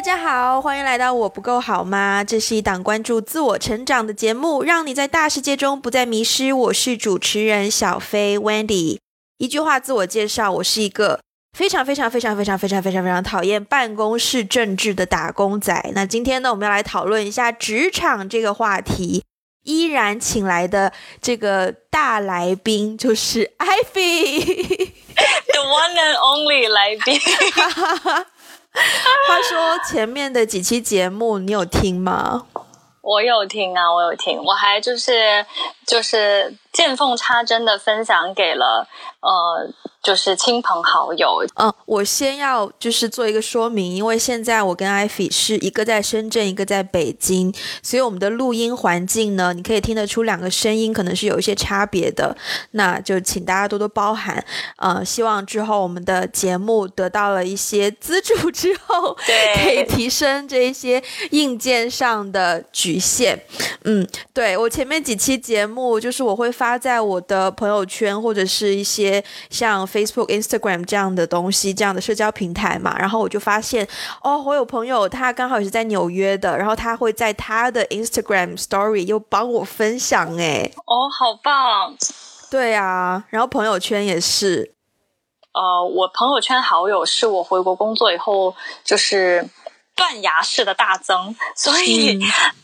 大家好，欢迎来到我不够好吗？这是一档关注自我成长的节目，让你在大世界中不再迷失。我是主持人小飞 Wendy。一句话自我介绍，我是一个非常非常非常非常非常非常非常讨厌办公室政治的打工仔。那今天呢，我们要来讨论一下职场这个话题。依然请来的这个大来宾就是 Ivy，the one and only 来宾。话说前面的几期节目你有听吗？我有听啊，我有听，我还就是就是见缝插针的分享给了呃。就是亲朋好友。嗯，我先要就是做一个说明，因为现在我跟艾菲是一个在深圳，一个在北京，所以我们的录音环境呢，你可以听得出两个声音可能是有一些差别的，那就请大家多多包涵。呃，希望之后我们的节目得到了一些资助之后，对，可以提升这一些硬件上的局限。嗯，对我前面几期节目，就是我会发在我的朋友圈或者是一些像。Facebook、Instagram 这样的东西，这样的社交平台嘛，然后我就发现，哦，我有朋友他刚好也是在纽约的，然后他会在他的 Instagram Story 又帮我分享，哎，哦，好棒，对啊，然后朋友圈也是，呃，我朋友圈好友是我回国工作以后就是。断崖式的大增，所以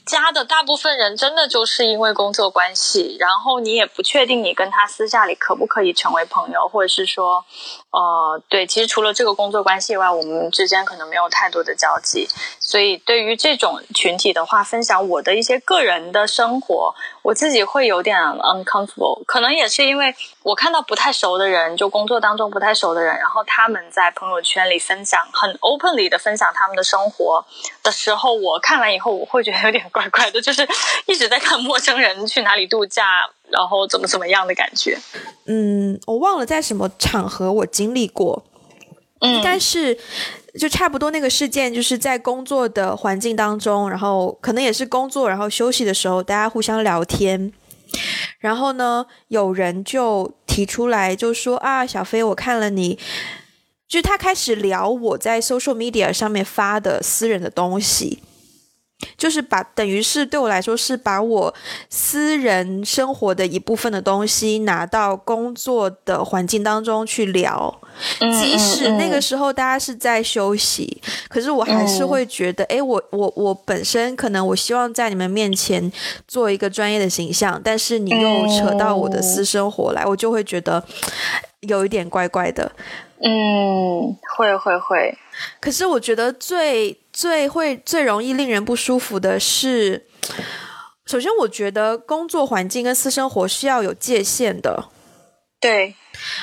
加的大部分人真的就是因为工作关系，然后你也不确定你跟他私下里可不可以成为朋友，或者是说，呃，对，其实除了这个工作关系以外，我们之间可能没有太多的交集，所以对于这种群体的话，分享我的一些个人的生活。我自己会有点 uncomfortable，可能也是因为我看到不太熟的人，就工作当中不太熟的人，然后他们在朋友圈里分享很 openly 的分享他们的生活的时候，我看完以后我会觉得有点怪怪的，就是一直在看陌生人去哪里度假，然后怎么怎么样的感觉。嗯，我忘了在什么场合我经历过，应该是。就差不多那个事件，就是在工作的环境当中，然后可能也是工作，然后休息的时候，大家互相聊天，然后呢，有人就提出来，就说啊，小飞，我看了你，就他开始聊我在 social media 上面发的私人的东西。就是把等于是对我来说是把我私人生活的一部分的东西拿到工作的环境当中去聊，即使那个时候大家是在休息，可是我还是会觉得，哎，我我我本身可能我希望在你们面前做一个专业的形象，但是你又扯到我的私生活来，我就会觉得有一点怪怪的。嗯，会会会。可是我觉得最最会最容易令人不舒服的是，首先我觉得工作环境跟私生活是要有界限的。对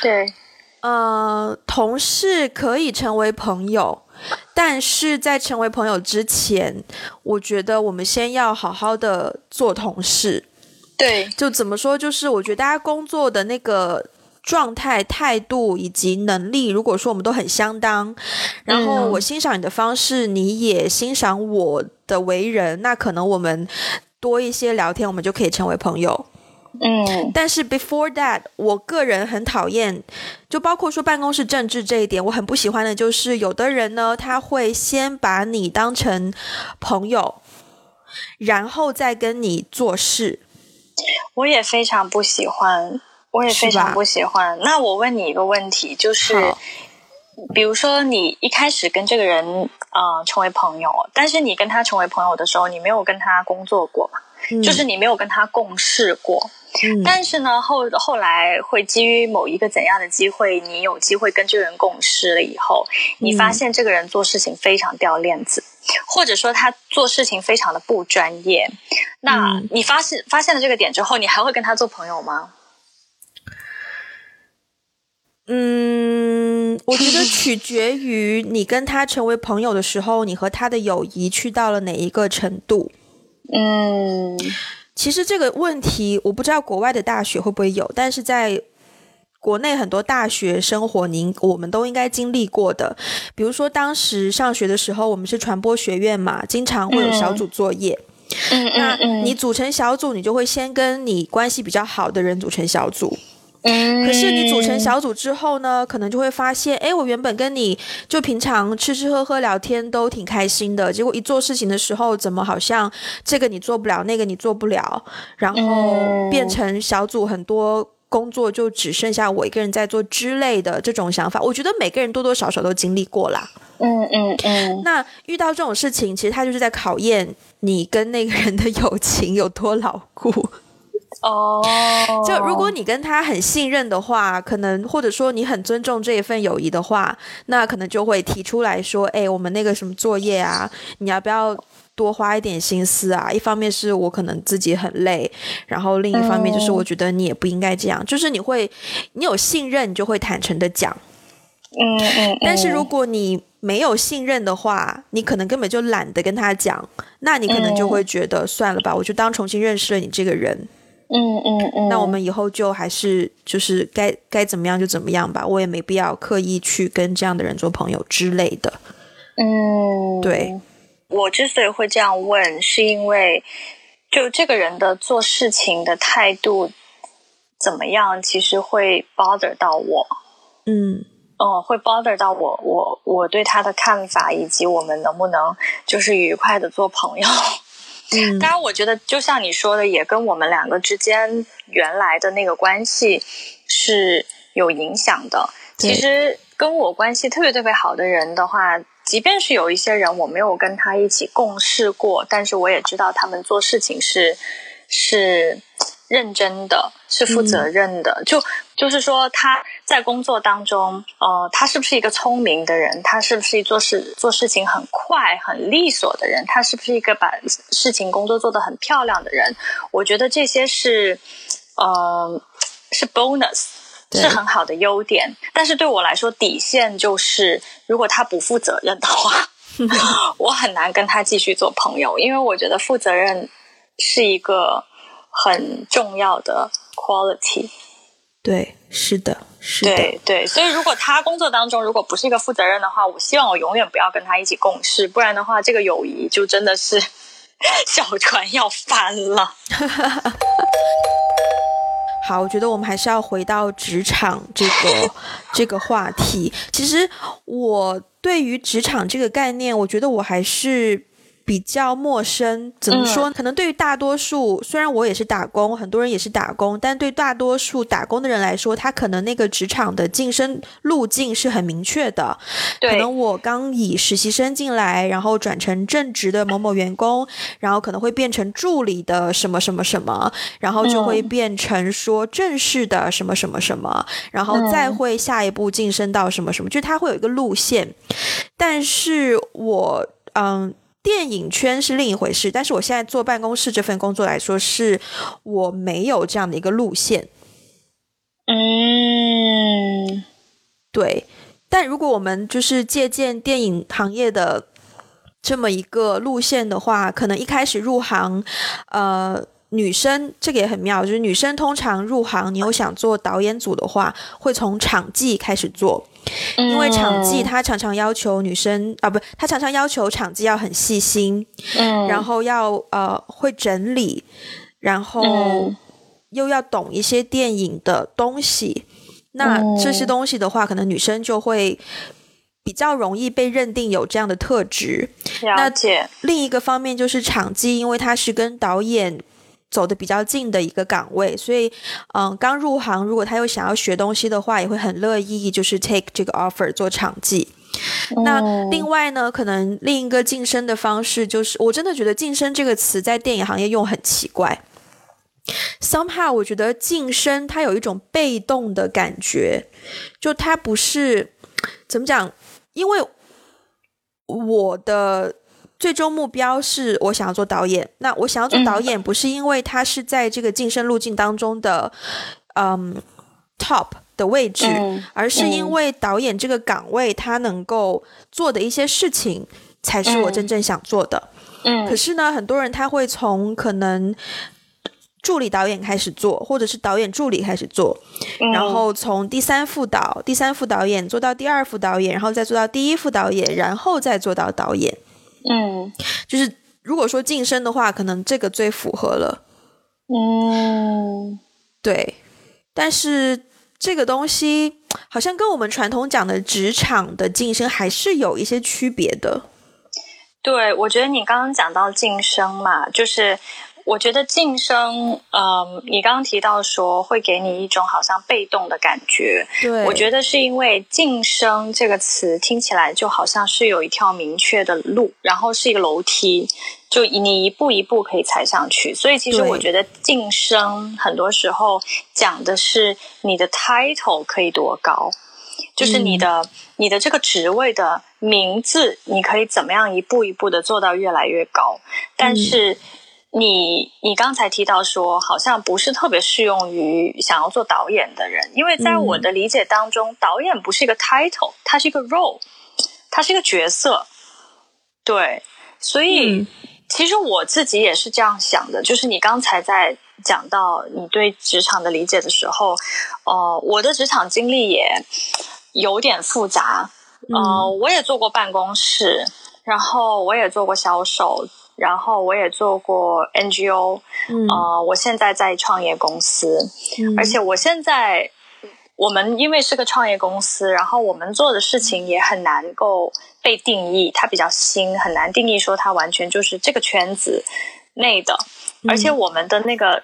对，呃，同事可以成为朋友，但是在成为朋友之前，我觉得我们先要好好的做同事。对，就怎么说，就是我觉得大家工作的那个。状态、态度以及能力，如果说我们都很相当，然后我欣赏你的方式，你也欣赏我的为人，那可能我们多一些聊天，我们就可以成为朋友。嗯，但是 before that，我个人很讨厌，就包括说办公室政治这一点，我很不喜欢的就是有的人呢，他会先把你当成朋友，然后再跟你做事。我也非常不喜欢。我也非常不喜欢。那我问你一个问题，就是，比如说你一开始跟这个人啊成为朋友，但是你跟他成为朋友的时候，你没有跟他工作过嘛？就是你没有跟他共事过。但是呢，后后来会基于某一个怎样的机会，你有机会跟这个人共事了以后，你发现这个人做事情非常掉链子，或者说他做事情非常的不专业。那你发现发现了这个点之后，你还会跟他做朋友吗？嗯，我觉得 取决于你跟他成为朋友的时候，你和他的友谊去到了哪一个程度。嗯，其实这个问题我不知道国外的大学会不会有，但是在国内很多大学生活，您我们都应该经历过的。比如说当时上学的时候，我们是传播学院嘛，经常会有小组作业。嗯那你组成小组，你就会先跟你关系比较好的人组成小组。可是你组成小组之后呢，可能就会发现，哎，我原本跟你就平常吃吃喝喝聊天都挺开心的，结果一做事情的时候，怎么好像这个你做不了，那个你做不了，然后变成小组很多工作就只剩下我一个人在做之类的这种想法，我觉得每个人多多少少都经历过啦。嗯嗯嗯。那遇到这种事情，其实他就是在考验你跟那个人的友情有多牢固。哦，就如果你跟他很信任的话，可能或者说你很尊重这一份友谊的话，那可能就会提出来说，哎，我们那个什么作业啊，你要不要多花一点心思啊？一方面是我可能自己很累，然后另一方面就是我觉得你也不应该这样，就是你会，你有信任，你就会坦诚的讲。嗯嗯。但是如果你没有信任的话，你可能根本就懒得跟他讲，那你可能就会觉得算了吧，我就当重新认识了你这个人。嗯嗯嗯，那我们以后就还是就是该该怎么样就怎么样吧，我也没必要刻意去跟这样的人做朋友之类的。嗯，对。我之所以会这样问，是因为就这个人的做事情的态度怎么样，其实会 bother 到我。嗯，哦，会 bother 到我，我我对他的看法，以及我们能不能就是愉快的做朋友。当然，我觉得就像你说的，也跟我们两个之间原来的那个关系是有影响的。其实跟我关系特别特别好的人的话，即便是有一些人我没有跟他一起共事过，但是我也知道他们做事情是是。认真的是负责任的，就就是说他在工作当中，呃，他是不是一个聪明的人？他是不是做事做事情很快、很利索的人？他是不是一个把事情工作做得很漂亮的人？我觉得这些是，呃，是 bonus，是很好的优点。但是对我来说，底线就是，如果他不负责任的话，我很难跟他继续做朋友，因为我觉得负责任是一个。很重要的 quality，对，是的，是的，对对，所以如果他工作当中如果不是一个负责任的话，我希望我永远不要跟他一起共事，不然的话，这个友谊就真的是 小船要翻了。好，我觉得我们还是要回到职场这个这个话题。其实我对于职场这个概念，我觉得我还是。比较陌生，怎么说？可能对于大多数，虽然我也是打工，很多人也是打工，但对大多数打工的人来说，他可能那个职场的晋升路径是很明确的。可能我刚以实习生进来，然后转成正职的某某员工，然后可能会变成助理的什么什么什么，然后就会变成说正式的什么什么什么，然后再会下一步晋升到什么什么，就它会有一个路线。但是我嗯。电影圈是另一回事，但是我现在做办公室这份工作来说，是我没有这样的一个路线。嗯，对。但如果我们就是借鉴电影行业的这么一个路线的话，可能一开始入行，呃。女生这个也很妙，就是女生通常入行，你有想做导演组的话，会从场记开始做，因为场记他常常要求女生啊，不，他常常要求场记要很细心，嗯，然后要呃会整理，然后又要懂一些电影的东西，那这些东西的话，可能女生就会比较容易被认定有这样的特质。了解。另一个方面就是场记，因为他是跟导演。走的比较近的一个岗位，所以，嗯，刚入行，如果他又想要学东西的话，也会很乐意就是 take 这个 offer 做场记。那另外呢，可能另一个晋升的方式就是，我真的觉得“晋升”这个词在电影行业用很奇怪。Somehow，我觉得晋升它有一种被动的感觉，就它不是怎么讲，因为我的。最终目标是我想要做导演。那我想要做导演，不是因为他是在这个晋升路径当中的嗯 top 的位置，而是因为导演这个岗位他能够做的一些事情，才是我真正想做的。嗯。可是呢，很多人他会从可能助理导演开始做，或者是导演助理开始做，然后从第三副导、第三副导演做到第二副导演，然后再做到第一副导演，然后再做到导演。嗯，就是如果说晋升的话，可能这个最符合了。嗯，对。但是这个东西好像跟我们传统讲的职场的晋升还是有一些区别的。对，我觉得你刚刚讲到晋升嘛，就是。我觉得晋升，嗯，你刚刚提到说会给你一种好像被动的感觉。对，我觉得是因为晋升这个词听起来就好像是有一条明确的路，然后是一个楼梯，就你一步一步可以踩上去。所以其实我觉得晋升很多时候讲的是你的 title 可以多高，就是你的你的这个职位的名字，你可以怎么样一步一步的做到越来越高，但是。你你刚才提到说，好像不是特别适用于想要做导演的人，因为在我的理解当中，导演不是一个 title，它是一个 role，它是一个角色。对，所以其实我自己也是这样想的，就是你刚才在讲到你对职场的理解的时候，呃，我的职场经历也有点复杂，呃，我也做过办公室，然后我也做过销售。然后我也做过 NGO，呃，我现在在创业公司，而且我现在我们因为是个创业公司，然后我们做的事情也很难够被定义，它比较新，很难定义说它完全就是这个圈子内的，而且我们的那个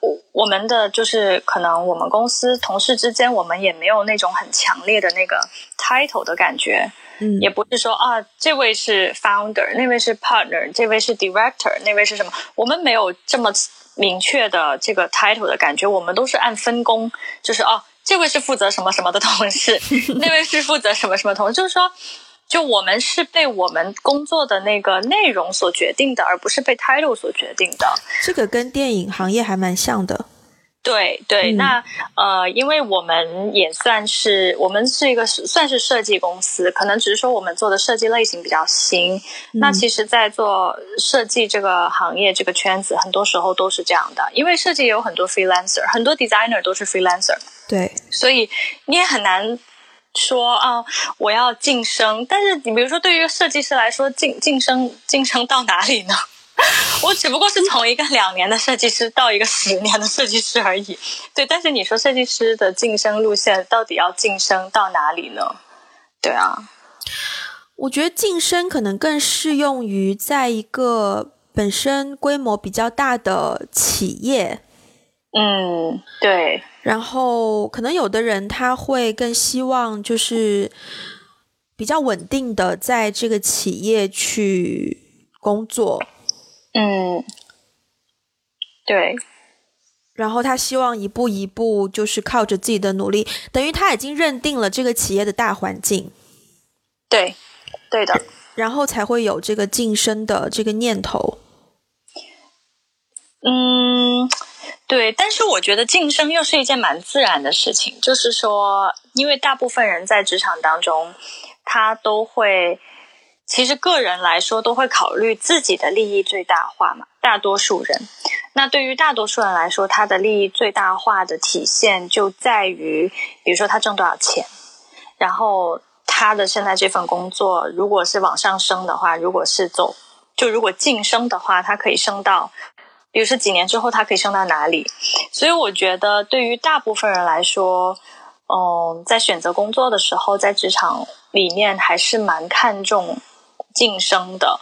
我我们的就是可能我们公司同事之间，我们也没有那种很强烈的那个 title 的感觉。也不是说啊，这位是 founder，那位是 partner，这位是 director，那位是什么？我们没有这么明确的这个 title 的感觉，我们都是按分工，就是哦，这位是负责什么什么的同事，那位是负责什么什么同事，就是说，就我们是被我们工作的那个内容所决定的，而不是被 title 所决定的。这个跟电影行业还蛮像的。对对，那呃，因为我们也算是我们是一个算是设计公司，可能只是说我们做的设计类型比较新。那其实，在做设计这个行业这个圈子，很多时候都是这样的，因为设计也有很多 freelancer，很多 designer 都是 freelancer。对，所以你也很难说啊，我要晋升。但是你比如说，对于设计师来说，晋晋升晋升到哪里呢？我只不过是从一个两年的设计师到一个十年的设计师而已，对。但是你说设计师的晋升路线到底要晋升到哪里呢？对啊，我觉得晋升可能更适用于在一个本身规模比较大的企业。嗯，对。然后可能有的人他会更希望就是比较稳定的在这个企业去工作。嗯，对。然后他希望一步一步，就是靠着自己的努力，等于他已经认定了这个企业的大环境。对，对的。然后才会有这个晋升的这个念头。嗯，对。但是我觉得晋升又是一件蛮自然的事情，就是说，因为大部分人在职场当中，他都会。其实个人来说都会考虑自己的利益最大化嘛，大多数人。那对于大多数人来说，他的利益最大化的体现就在于，比如说他挣多少钱，然后他的现在这份工作，如果是往上升的话，如果是走，就如果晋升的话，他可以升到，比如说几年之后他可以升到哪里。所以我觉得对于大部分人来说，嗯，在选择工作的时候，在职场里面还是蛮看重。晋升的，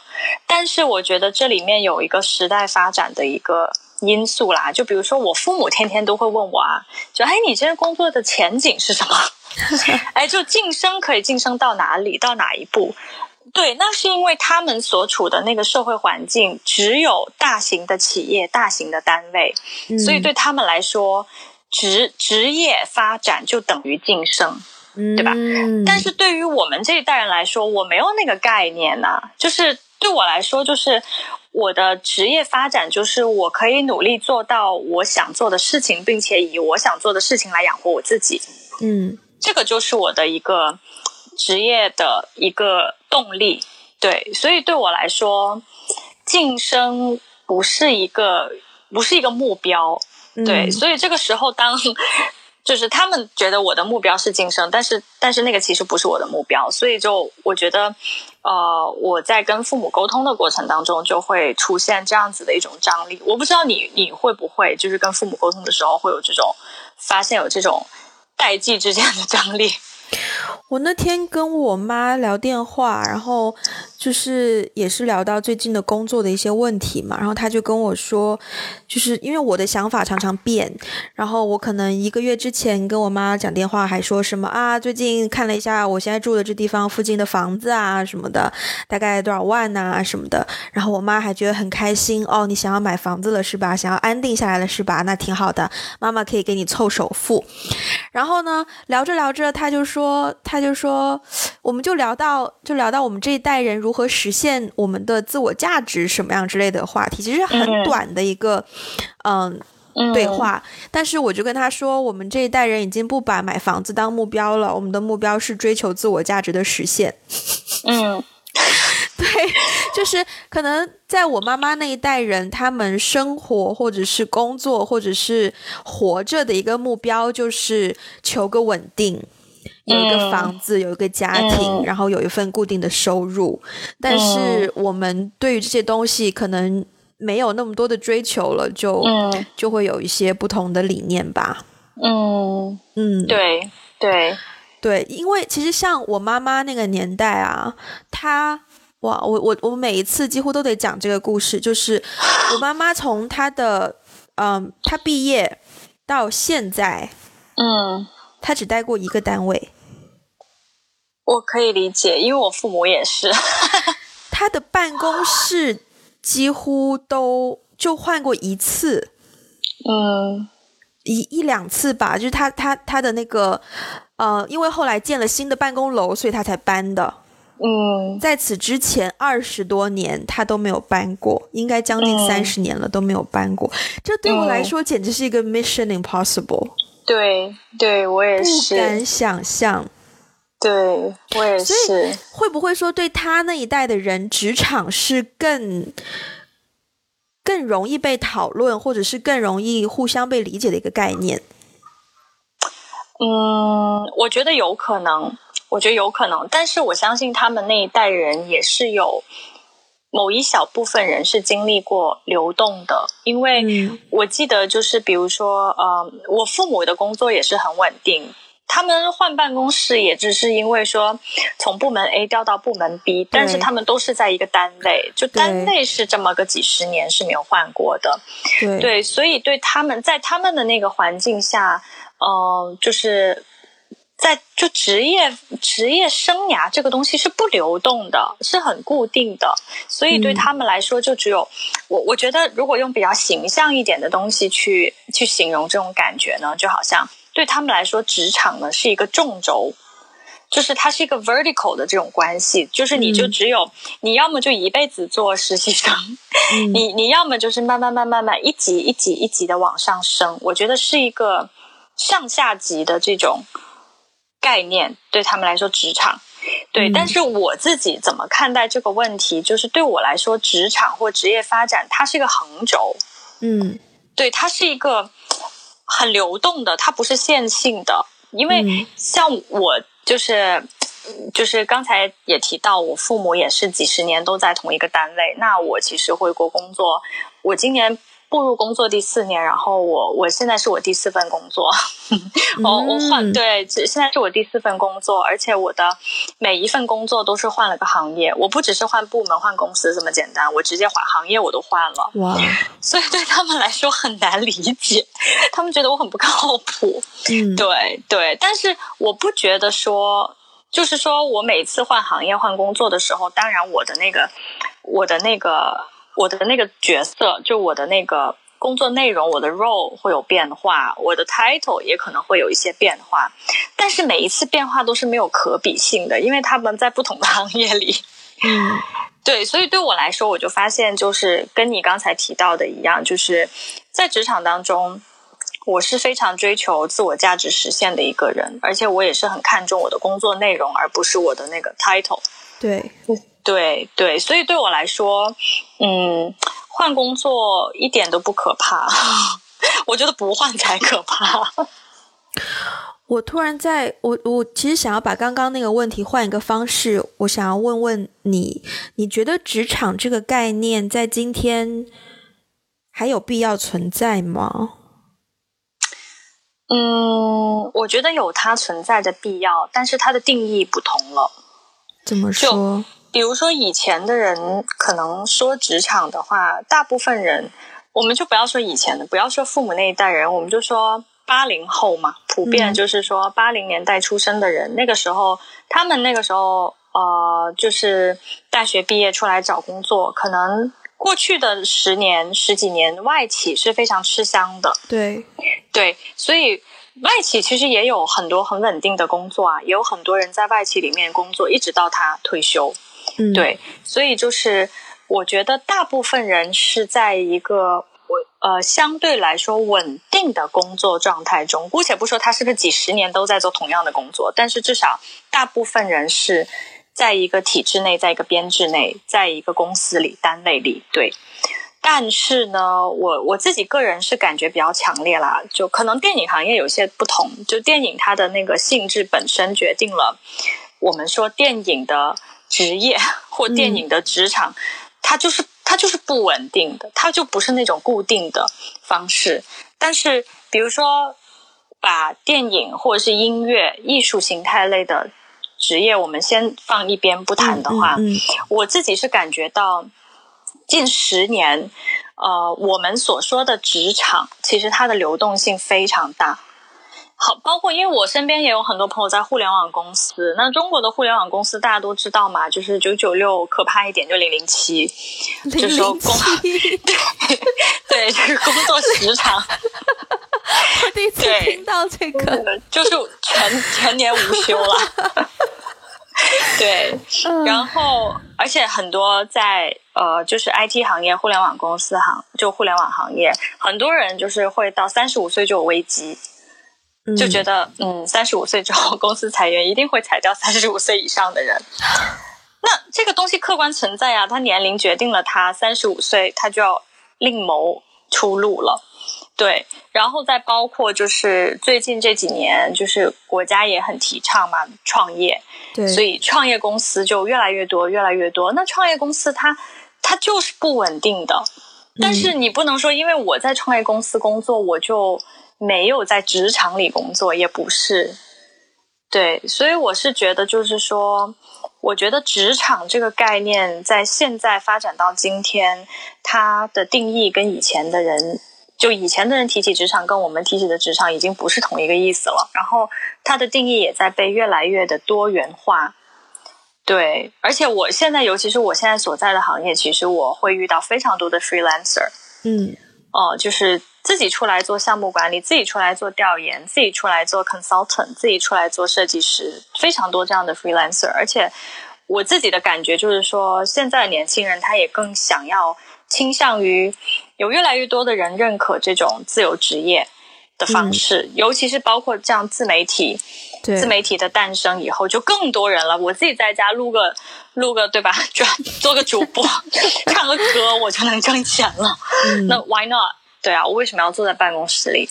但是我觉得这里面有一个时代发展的一个因素啦。就比如说，我父母天天都会问我啊，就哎，你这个工作的前景是什么？哎，就晋升可以晋升到哪里，到哪一步？对，那是因为他们所处的那个社会环境只有大型的企业、大型的单位，所以对他们来说，职职业发展就等于晋升。对吧？但是对于我们这一代人来说，我没有那个概念呐。就是对我来说，就是我的职业发展，就是我可以努力做到我想做的事情，并且以我想做的事情来养活我自己。嗯，这个就是我的一个职业的一个动力。对，所以对我来说，晋升不是一个不是一个目标。对，所以这个时候当。就是他们觉得我的目标是晋升，但是但是那个其实不是我的目标，所以就我觉得，呃，我在跟父母沟通的过程当中就会出现这样子的一种张力。我不知道你你会不会就是跟父母沟通的时候会有这种发现有这种代际之间的张力。我那天跟我妈聊电话，然后就是也是聊到最近的工作的一些问题嘛，然后她就跟我说，就是因为我的想法常常变，然后我可能一个月之前跟我妈讲电话还说什么啊，最近看了一下我现在住的这地方附近的房子啊什么的，大概多少万呐什么的，然后我妈还觉得很开心哦，你想要买房子了是吧？想要安定下来了是吧？那挺好的，妈妈可以给你凑首付。然后呢，聊着聊着，她就说她。他就说，我们就聊到，就聊到我们这一代人如何实现我们的自我价值什么样之类的话题，其实很短的一个，嗯，对话。但是我就跟他说，我们这一代人已经不把买房子当目标了，我们的目标是追求自我价值的实现。嗯，对，就是可能在我妈妈那一代人，他们生活或者是工作或者是活着的一个目标，就是求个稳定。有一个房子，有一个家庭，然后有一份固定的收入，但是我们对于这些东西可能没有那么多的追求了，就就会有一些不同的理念吧。嗯。嗯，对对。对，因为其实像我妈妈那个年代啊，她哇，我我我每一次几乎都得讲这个故事，就是我妈妈从她的嗯，她毕业到现在，嗯，她只待过一个单位。我可以理解，因为我父母也是。他的办公室几乎都就换过一次，嗯，一一两次吧。就是他他他的那个呃，因为后来建了新的办公楼，所以他才搬的。嗯，在此之前二十多年他都没有搬过，应该将近三十年了都没有搬过。这对我来说简直是一个 mission impossible。对，对我也是不敢想象。对，我也是。会不会说，对他那一代的人，职场是更更容易被讨论，或者是更容易互相被理解的一个概念？嗯，我觉得有可能，我觉得有可能。但是我相信他们那一代人也是有某一小部分人是经历过流动的，因为我记得就是比如说，呃，我父母的工作也是很稳定。他们换办公室也只是因为说从部门 A 调到部门 B，但是他们都是在一个单位，就单位是这么个几十年是没有换过的。对，所以对他们在他们的那个环境下，呃，就是在就职业职业生涯这个东西是不流动的，是很固定的，所以对他们来说就只有我我觉得如果用比较形象一点的东西去去形容这种感觉呢，就好像。对他们来说，职场呢是一个纵轴，就是它是一个 vertical 的这种关系，就是你就只有你要么就一辈子做实习生，你你要么就是慢慢慢慢慢一级一级一级的往上升。我觉得是一个上下级的这种概念，对他们来说，职场对。但是我自己怎么看待这个问题？就是对我来说，职场或职业发展，它是一个横轴，嗯，对，它是一个。很流动的，它不是线性的，因为像我就是，就是刚才也提到，我父母也是几十年都在同一个单位，那我其实回国工作，我今年。步入工作第四年，然后我我现在是我第四份工作，我 我换对，现在是我第四份工作，而且我的每一份工作都是换了个行业，我不只是换部门、换公司这么简单，我直接换行业我都换了。哇！所以对他们来说很难理解，他们觉得我很不靠谱。嗯，对对，但是我不觉得说，就是说我每次换行业、换工作的时候，当然我的那个我的那个。我的那个角色，就我的那个工作内容，我的 role 会有变化，我的 title 也可能会有一些变化，但是每一次变化都是没有可比性的，因为他们在不同的 行业里。嗯，对，所以对我来说，我就发现，就是跟你刚才提到的一样，就是在职场当中，我是非常追求自我价值实现的一个人，而且我也是很看重我的工作内容，而不是我的那个 title。对。对对，所以对我来说，嗯，换工作一点都不可怕，我觉得不换才可怕。我突然在我我其实想要把刚刚那个问题换一个方式，我想要问问你，你觉得职场这个概念在今天还有必要存在吗？嗯，我觉得有它存在的必要，但是它的定义不同了。怎么说？比如说以前的人可能说职场的话，大部分人，我们就不要说以前的，不要说父母那一代人，我们就说八零后嘛，普遍就是说八零年代出生的人，那个时候他们那个时候呃，就是大学毕业出来找工作，可能过去的十年十几年外企是非常吃香的。对。对，所以外企其实也有很多很稳定的工作啊，也有很多人在外企里面工作，一直到他退休。嗯，对，所以就是我觉得大部分人是在一个我呃相对来说稳定的工作状态中，姑且不说他是不是几十年都在做同样的工作，但是至少大部分人是在一个体制内，在一个编制内，在一个公司里、单位里，对。但是呢，我我自己个人是感觉比较强烈啦，就可能电影行业有些不同，就电影它的那个性质本身决定了，我们说电影的职业或电影的职场，它就是它就是不稳定的，它就不是那种固定的方式。但是比如说，把电影或者是音乐艺术形态类的职业，我们先放一边不谈的话，我自己是感觉到。近十年，呃，我们所说的职场，其实它的流动性非常大。好，包括因为我身边也有很多朋友在互联网公司。那中国的互联网公司大家都知道嘛，就是九九六，可怕一点就零零七，就是说工 对对，就是工作时长。我第一次听到这个，就是全全年无休了。对，然后而且很多在呃，就是 IT 行业、互联网公司行，就互联网行业，很多人就是会到三十五岁就有危机，就觉得嗯，三十五岁之后公司裁员，一定会裁掉三十五岁以上的人。那这个东西客观存在啊，他年龄决定了他三十五岁，他就要另谋出路了。对，然后再包括就是最近这几年，就是国家也很提倡嘛，创业。对，所以创业公司就越来越多，越来越多。那创业公司它它就是不稳定的，但是你不能说，因为我在创业公司工作，我就没有在职场里工作，也不是。对，所以我是觉得，就是说，我觉得职场这个概念在现在发展到今天，它的定义跟以前的人。就以前的人提起职场，跟我们提起的职场已经不是同一个意思了。然后它的定义也在被越来越的多元化。对，而且我现在，尤其是我现在所在的行业，其实我会遇到非常多的 freelancer。嗯，哦，就是自己出来做项目管理，自己出来做调研，自己出来做 consultant，自己出来做设计师，非常多这样的 freelancer。而且我自己的感觉就是说，现在年轻人他也更想要倾向于。有越来越多的人认可这种自由职业的方式，尤其是包括这样自媒体，自媒体的诞生以后，就更多人了。我自己在家录个录个，对吧？转做个主播，唱个歌，我就能挣钱了。那 Why not？对啊，我为什么要坐在办公室里？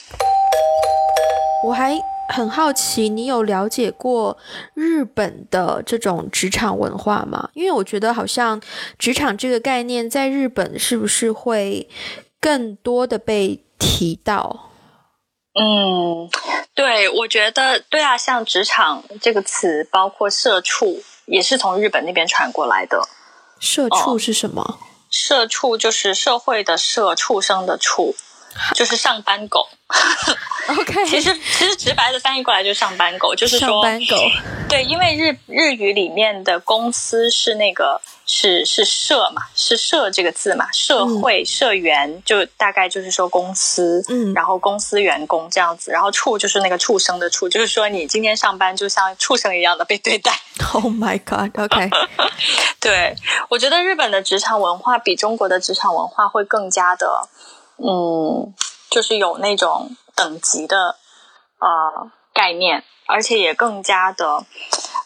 我还。很好奇，你有了解过日本的这种职场文化吗？因为我觉得好像职场这个概念在日本是不是会更多的被提到？嗯，对，我觉得对啊，像职场这个词，包括社畜，也是从日本那边传过来的。社畜是什么？社畜就是社会的社，畜生的畜。就是上班狗，OK，其实其实直白的翻译过来就是上班狗，就是说上班狗。对，因为日日语里面的公司是那个是是社嘛，是社这个字嘛，社会社员就大概就是说公司，嗯，然后公司员工这样子，然后畜就是那个畜生的畜，就是说你今天上班就像畜生一样的被对待。Oh my god，OK，对我觉得日本的职场文化比中国的职场文化会更加的。嗯，就是有那种等级的呃概念，而且也更加的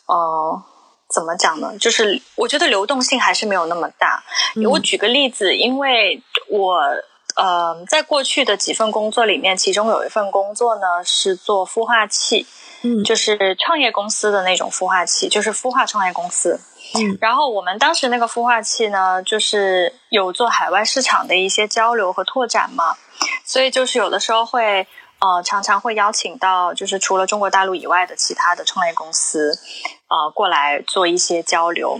呃怎么讲呢？就是我觉得流动性还是没有那么大。我举个例子，因为我呃在过去的几份工作里面，其中有一份工作呢是做孵化器，嗯，就是创业公司的那种孵化器，就是孵化创业公司。嗯，然后我们当时那个孵化器呢，就是有做海外市场的一些交流和拓展嘛，所以就是有的时候会呃，常常会邀请到就是除了中国大陆以外的其他的创业公司，呃，过来做一些交流。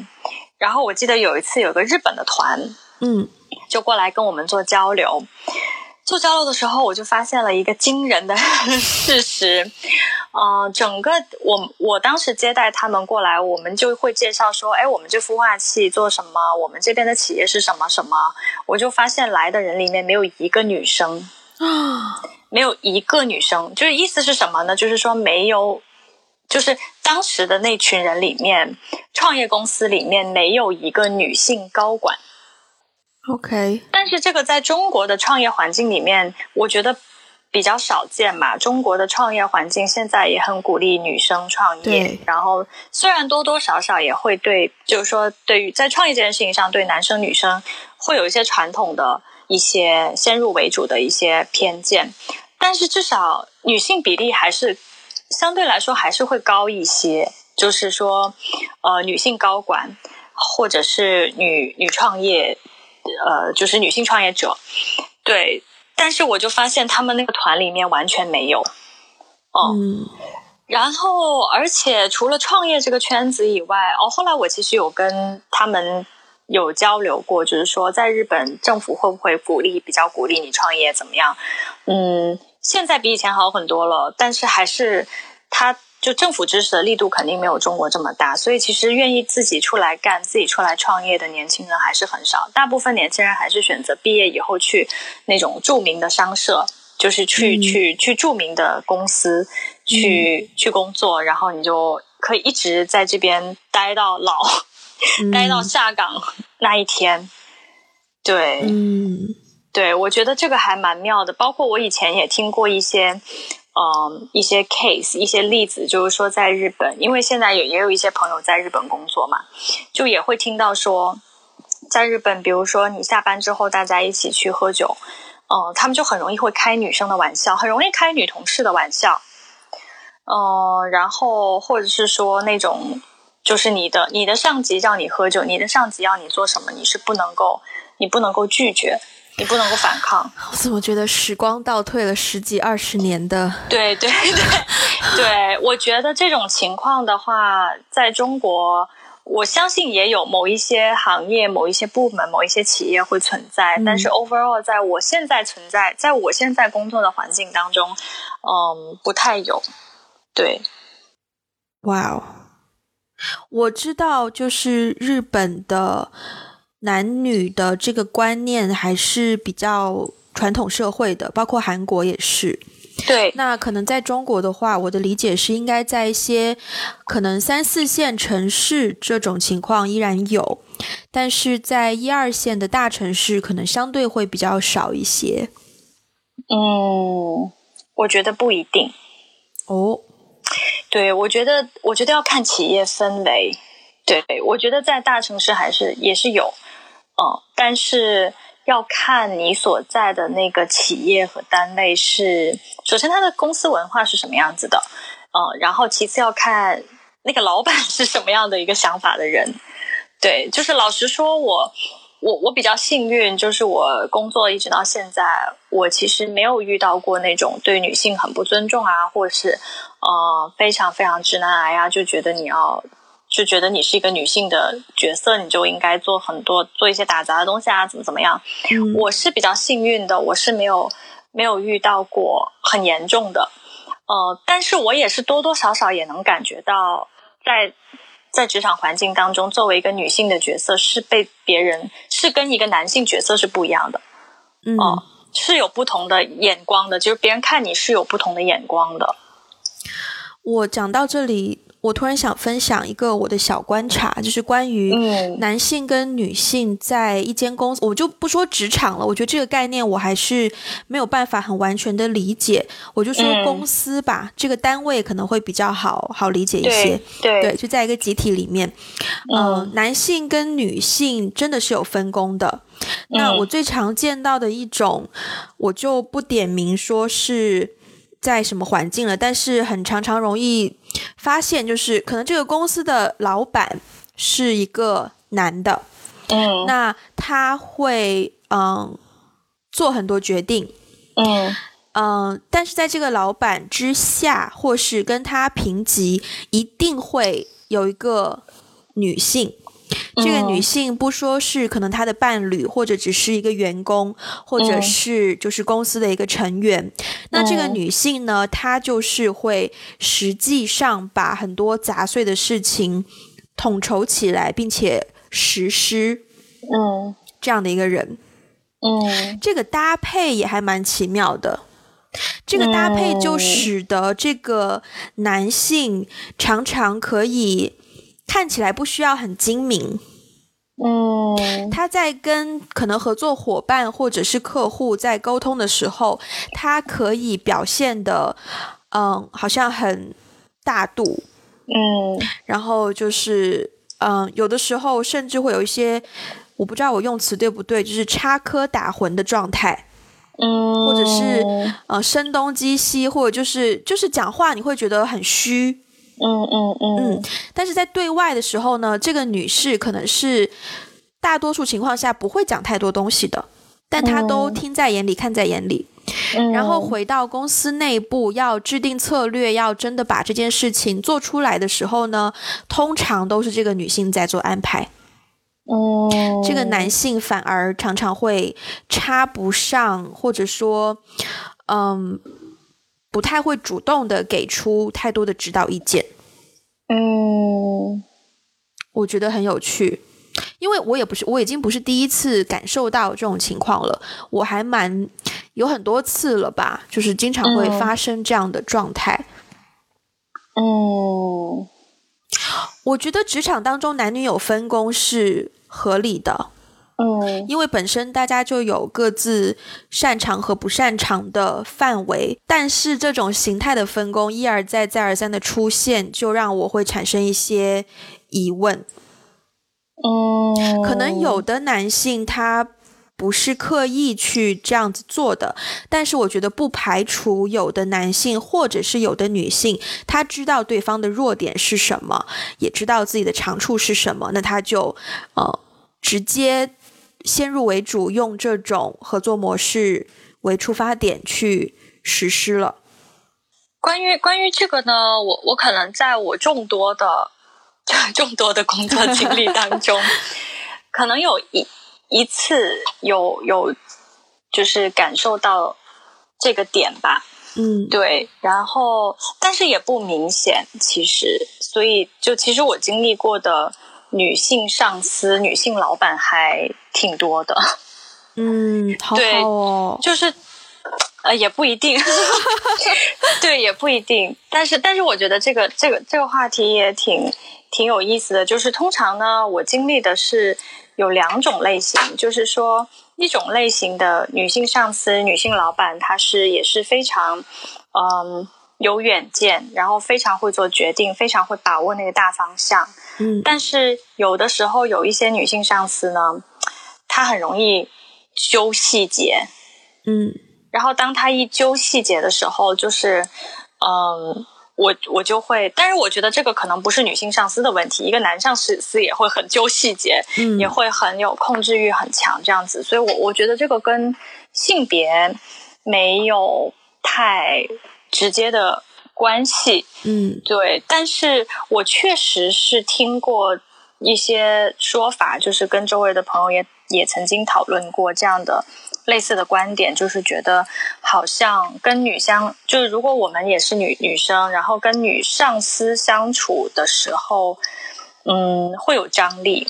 然后我记得有一次有个日本的团，嗯，就过来跟我们做交流。做交流的时候，我就发现了一个惊人的 事实。呃，整个我我当时接待他们过来，我们就会介绍说，哎，我们这孵化器做什么？我们这边的企业是什么什么？我就发现来的人里面没有一个女生啊，没有一个女生，就是意思是什么呢？就是说没有，就是当时的那群人里面，创业公司里面没有一个女性高管。OK，但是这个在中国的创业环境里面，我觉得。比较少见嘛，中国的创业环境现在也很鼓励女生创业，然后虽然多多少少也会对，就是说对于在创业这件事情上，对男生女生会有一些传统的一些先入为主的一些偏见，但是至少女性比例还是相对来说还是会高一些，就是说呃女性高管或者是女女创业，呃就是女性创业者，对。但是我就发现他们那个团里面完全没有，哦，然后而且除了创业这个圈子以外，哦，后来我其实有跟他们有交流过，就是说在日本政府会不会鼓励比较鼓励你创业怎么样？嗯，现在比以前好很多了，但是还是他。就政府支持的力度肯定没有中国这么大，所以其实愿意自己出来干、自己出来创业的年轻人还是很少。大部分年轻人还是选择毕业以后去那种著名的商社，就是去去去著名的公司去去工作，然后你就可以一直在这边待到老，待到下岗那一天。对，嗯，对，我觉得这个还蛮妙的。包括我以前也听过一些。嗯，一些 case，一些例子，就是说在日本，因为现在也也有一些朋友在日本工作嘛，就也会听到说，在日本，比如说你下班之后大家一起去喝酒，嗯，他们就很容易会开女生的玩笑，很容易开女同事的玩笑，嗯，然后或者是说那种，就是你的你的上级叫你喝酒，你的上级要你做什么，你是不能够，你不能够拒绝。你不能够反抗。我怎么觉得时光倒退了十几二十年的？对对对 对，我觉得这种情况的话，在中国，我相信也有某一些行业、某一些部门、某一些企业会存在。但是 overall，在我现在存在，在我现在工作的环境当中，嗯，不太有。对，哇哦，我知道，就是日本的。男女的这个观念还是比较传统社会的，包括韩国也是。对，那可能在中国的话，我的理解是应该在一些可能三四线城市这种情况依然有，但是在一二线的大城市可能相对会比较少一些。嗯，我觉得不一定。哦，对，我觉得，我觉得要看企业氛围。对，我觉得在大城市还是也是有。嗯，但是要看你所在的那个企业和单位是，首先它的公司文化是什么样子的，嗯，然后其次要看那个老板是什么样的一个想法的人。对，就是老实说，我我我比较幸运，就是我工作一直到现在，我其实没有遇到过那种对女性很不尊重啊，或者是呃非常非常直男癌啊，就觉得你要。就觉得你是一个女性的角色，你就应该做很多做一些打杂的东西啊，怎么怎么样？我是比较幸运的，我是没有没有遇到过很严重的，呃，但是我也是多多少少也能感觉到，在在职场环境当中，作为一个女性的角色是被别人是跟一个男性角色是不一样的，嗯，是有不同的眼光的，就是别人看你是有不同的眼光的。我讲到这里。我突然想分享一个我的小观察，就是关于男性跟女性在一间公司，我就不说职场了。我觉得这个概念我还是没有办法很完全的理解。我就说公司吧，这个单位可能会比较好好理解一些。对，就在一个集体里面，嗯，男性跟女性真的是有分工的。那我最常见到的一种，我就不点名说是在什么环境了，但是很常常容易。发现就是可能这个公司的老板是一个男的，嗯，那他会嗯做很多决定，嗯。嗯，但是在这个老板之下，或是跟他平级，一定会有一个女性。这个女性不说是可能她的伴侣，或者只是一个员工，或者是就是公司的一个成员。那这个女性呢，她就是会实际上把很多杂碎的事情统筹起来，并且实施。嗯，这样的一个人。嗯，这个搭配也还蛮奇妙的。这个搭配就使得这个男性常常可以看起来不需要很精明。嗯，他在跟可能合作伙伴或者是客户在沟通的时候，他可以表现的，嗯，好像很大度，嗯，然后就是，嗯，有的时候甚至会有一些，我不知道我用词对不对，就是插科打诨的状态，嗯，或者是呃声东击西，或者就是就是讲话你会觉得很虚。嗯嗯嗯，但是在对外的时候呢，这个女士可能是大多数情况下不会讲太多东西的，但她都听在眼里，看在眼里。然后回到公司内部要制定策略，要真的把这件事情做出来的时候呢，通常都是这个女性在做安排。嗯，这个男性反而常常会插不上，或者说，嗯。不太会主动的给出太多的指导意见，嗯，我觉得很有趣，因为我也不是我已经不是第一次感受到这种情况了，我还蛮有很多次了吧，就是经常会发生这样的状态，嗯，我觉得职场当中男女有分工是合理的。嗯，因为本身大家就有各自擅长和不擅长的范围，但是这种形态的分工一而再再而三的出现，就让我会产生一些疑问。嗯，可能有的男性他不是刻意去这样子做的，但是我觉得不排除有的男性或者是有的女性，他知道对方的弱点是什么，也知道自己的长处是什么，那他就呃直接。先入为主，用这种合作模式为出发点去实施了。关于关于这个呢，我我可能在我众多的众多的工作经历当中，可能有一一次有有就是感受到这个点吧。嗯，对。然后，但是也不明显，其实，所以就其实我经历过的。女性上司、女性老板还挺多的，嗯，好好哦，就是呃，也不一定，对，也不一定。但是，但是，我觉得这个这个这个话题也挺挺有意思的。就是通常呢，我经历的是有两种类型，就是说一种类型的女性上司、女性老板，她是也是非常嗯有远见，然后非常会做决定，非常会把握那个大方向。嗯，但是有的时候有一些女性上司呢，她很容易揪细节，嗯，然后当她一揪细节的时候，就是，嗯，我我就会，但是我觉得这个可能不是女性上司的问题，一个男上司也会很揪细节，嗯，也会很有控制欲很强这样子，所以我我觉得这个跟性别没有太直接的。关系，嗯，对，但是我确实是听过一些说法，就是跟周围的朋友也也曾经讨论过这样的类似的观点，就是觉得好像跟女相，就是如果我们也是女女生，然后跟女上司相处的时候，嗯，会有张力。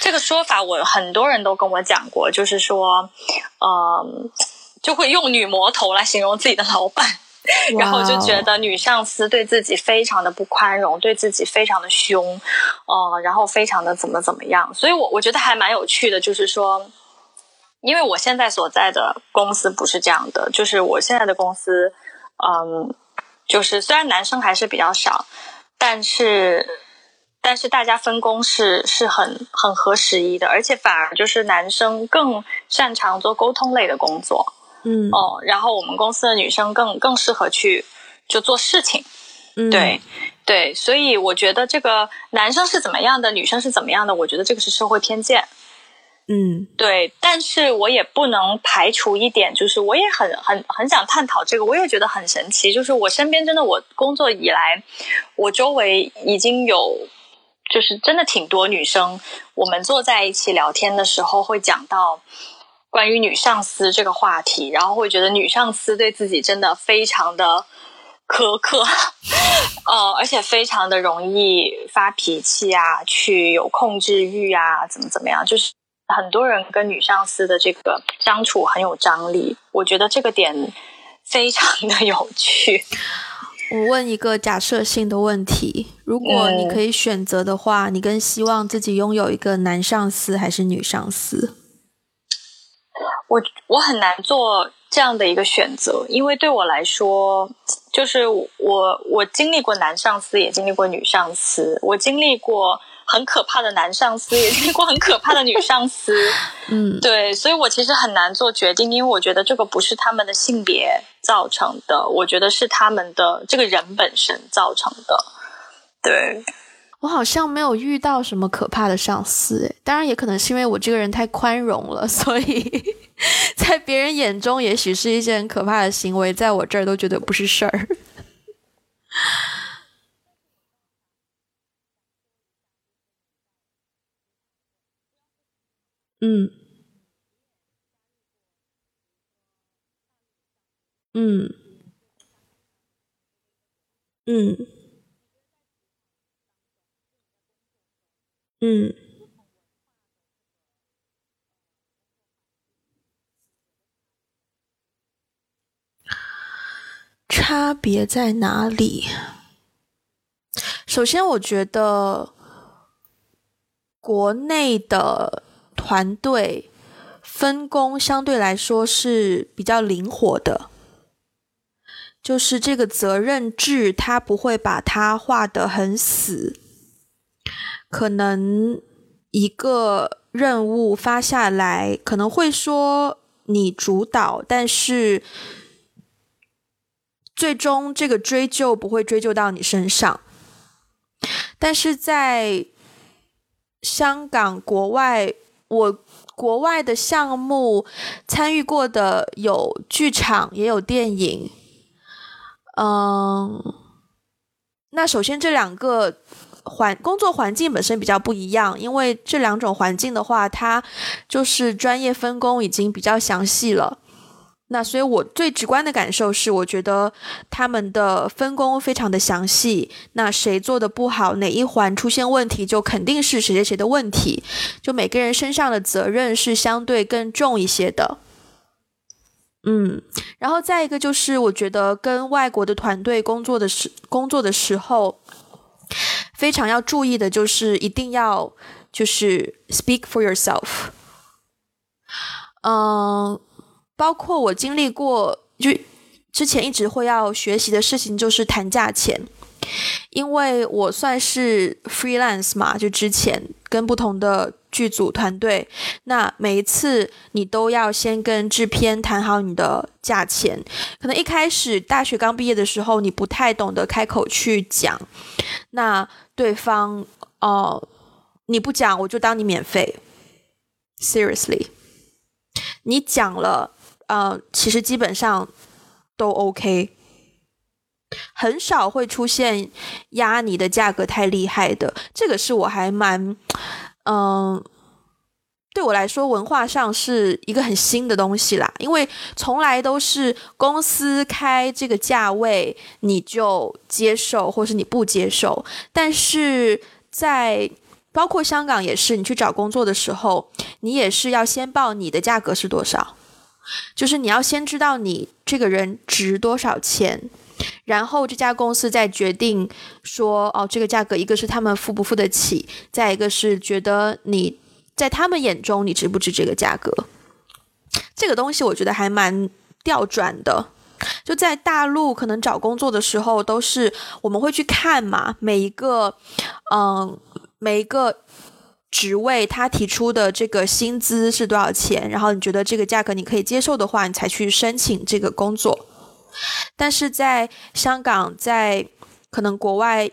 这个说法我很多人都跟我讲过，就是说，嗯，就会用女魔头来形容自己的老板。然后就觉得女上司对自己非常的不宽容，对自己非常的凶，呃，然后非常的怎么怎么样，所以我我觉得还蛮有趣的，就是说，因为我现在所在的公司不是这样的，就是我现在的公司，嗯，就是虽然男生还是比较少，但是但是大家分工是是很很合时宜的，而且反而就是男生更擅长做沟通类的工作。嗯哦，然后我们公司的女生更更适合去就做事情，嗯对对，所以我觉得这个男生是怎么样的，女生是怎么样的，我觉得这个是社会偏见。嗯，对，但是我也不能排除一点，就是我也很很很想探讨这个，我也觉得很神奇，就是我身边真的我工作以来，我周围已经有，就是真的挺多女生，我们坐在一起聊天的时候会讲到关于女上司这个话题，然后会觉得女上司对自己真的非常的苛刻，呃，而且非常的容易发脾气啊，去有控制欲啊，怎么怎么样，就是。很多人跟女上司的这个相处很有张力，我觉得这个点非常的有趣。我问一个假设性的问题：如果你可以选择的话，你更希望自己拥有一个男上司还是女上司？我我很难做这样的一个选择，因为对我来说，就是我我经历过男上司，也经历过女上司，我经历过。很可怕的男上司，也经历过很可怕的女上司。嗯，对，所以我其实很难做决定，因为我觉得这个不是他们的性别造成的，我觉得是他们的这个人本身造成的。对，我好像没有遇到什么可怕的上司，当然也可能是因为我这个人太宽容了，所以在别人眼中也许是一件可怕的行为，在我这儿都觉得不是事儿。嗯，嗯，嗯，嗯，差别在哪里？首先，我觉得国内的。团队分工相对来说是比较灵活的，就是这个责任制，它不会把它画得很死。可能一个任务发下来，可能会说你主导，但是最终这个追究不会追究到你身上。但是在香港国外。我国外的项目参与过的有剧场，也有电影。嗯，那首先这两个环工作环境本身比较不一样，因为这两种环境的话，它就是专业分工已经比较详细了。那所以，我最直观的感受是，我觉得他们的分工非常的详细。那谁做的不好，哪一环出现问题，就肯定是谁谁谁的问题。就每个人身上的责任是相对更重一些的。嗯，然后再一个就是，我觉得跟外国的团队工作的时工作的时候，非常要注意的就是一定要就是 speak for yourself。嗯。包括我经历过，就之前一直会要学习的事情，就是谈价钱，因为我算是 freelance 嘛，就之前跟不同的剧组团队，那每一次你都要先跟制片谈好你的价钱，可能一开始大学刚毕业的时候，你不太懂得开口去讲，那对方哦，你不讲我就当你免费，seriously，你讲了。呃，其实基本上都 OK，很少会出现压你的价格太厉害的。这个是我还蛮，嗯，对我来说文化上是一个很新的东西啦。因为从来都是公司开这个价位，你就接受，或是你不接受。但是在包括香港也是，你去找工作的时候，你也是要先报你的价格是多少。就是你要先知道你这个人值多少钱，然后这家公司再决定说哦，这个价格一个是他们付不付得起，再一个是觉得你在他们眼中你值不值这个价格。这个东西我觉得还蛮调转的。就在大陆可能找工作的时候，都是我们会去看嘛，每一个嗯，每一个。职位他提出的这个薪资是多少钱？然后你觉得这个价格你可以接受的话，你才去申请这个工作。但是在香港，在可能国外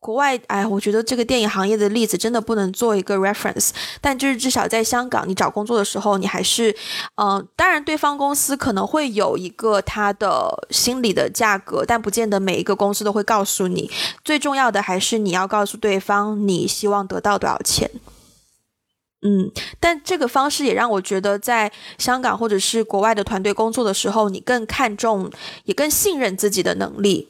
国外，哎，我觉得这个电影行业的例子真的不能做一个 reference。但就是至少在香港，你找工作的时候，你还是，嗯，当然对方公司可能会有一个他的心理的价格，但不见得每一个公司都会告诉你。最重要的还是你要告诉对方你希望得到多少钱。嗯，但这个方式也让我觉得，在香港或者是国外的团队工作的时候，你更看重，也更信任自己的能力。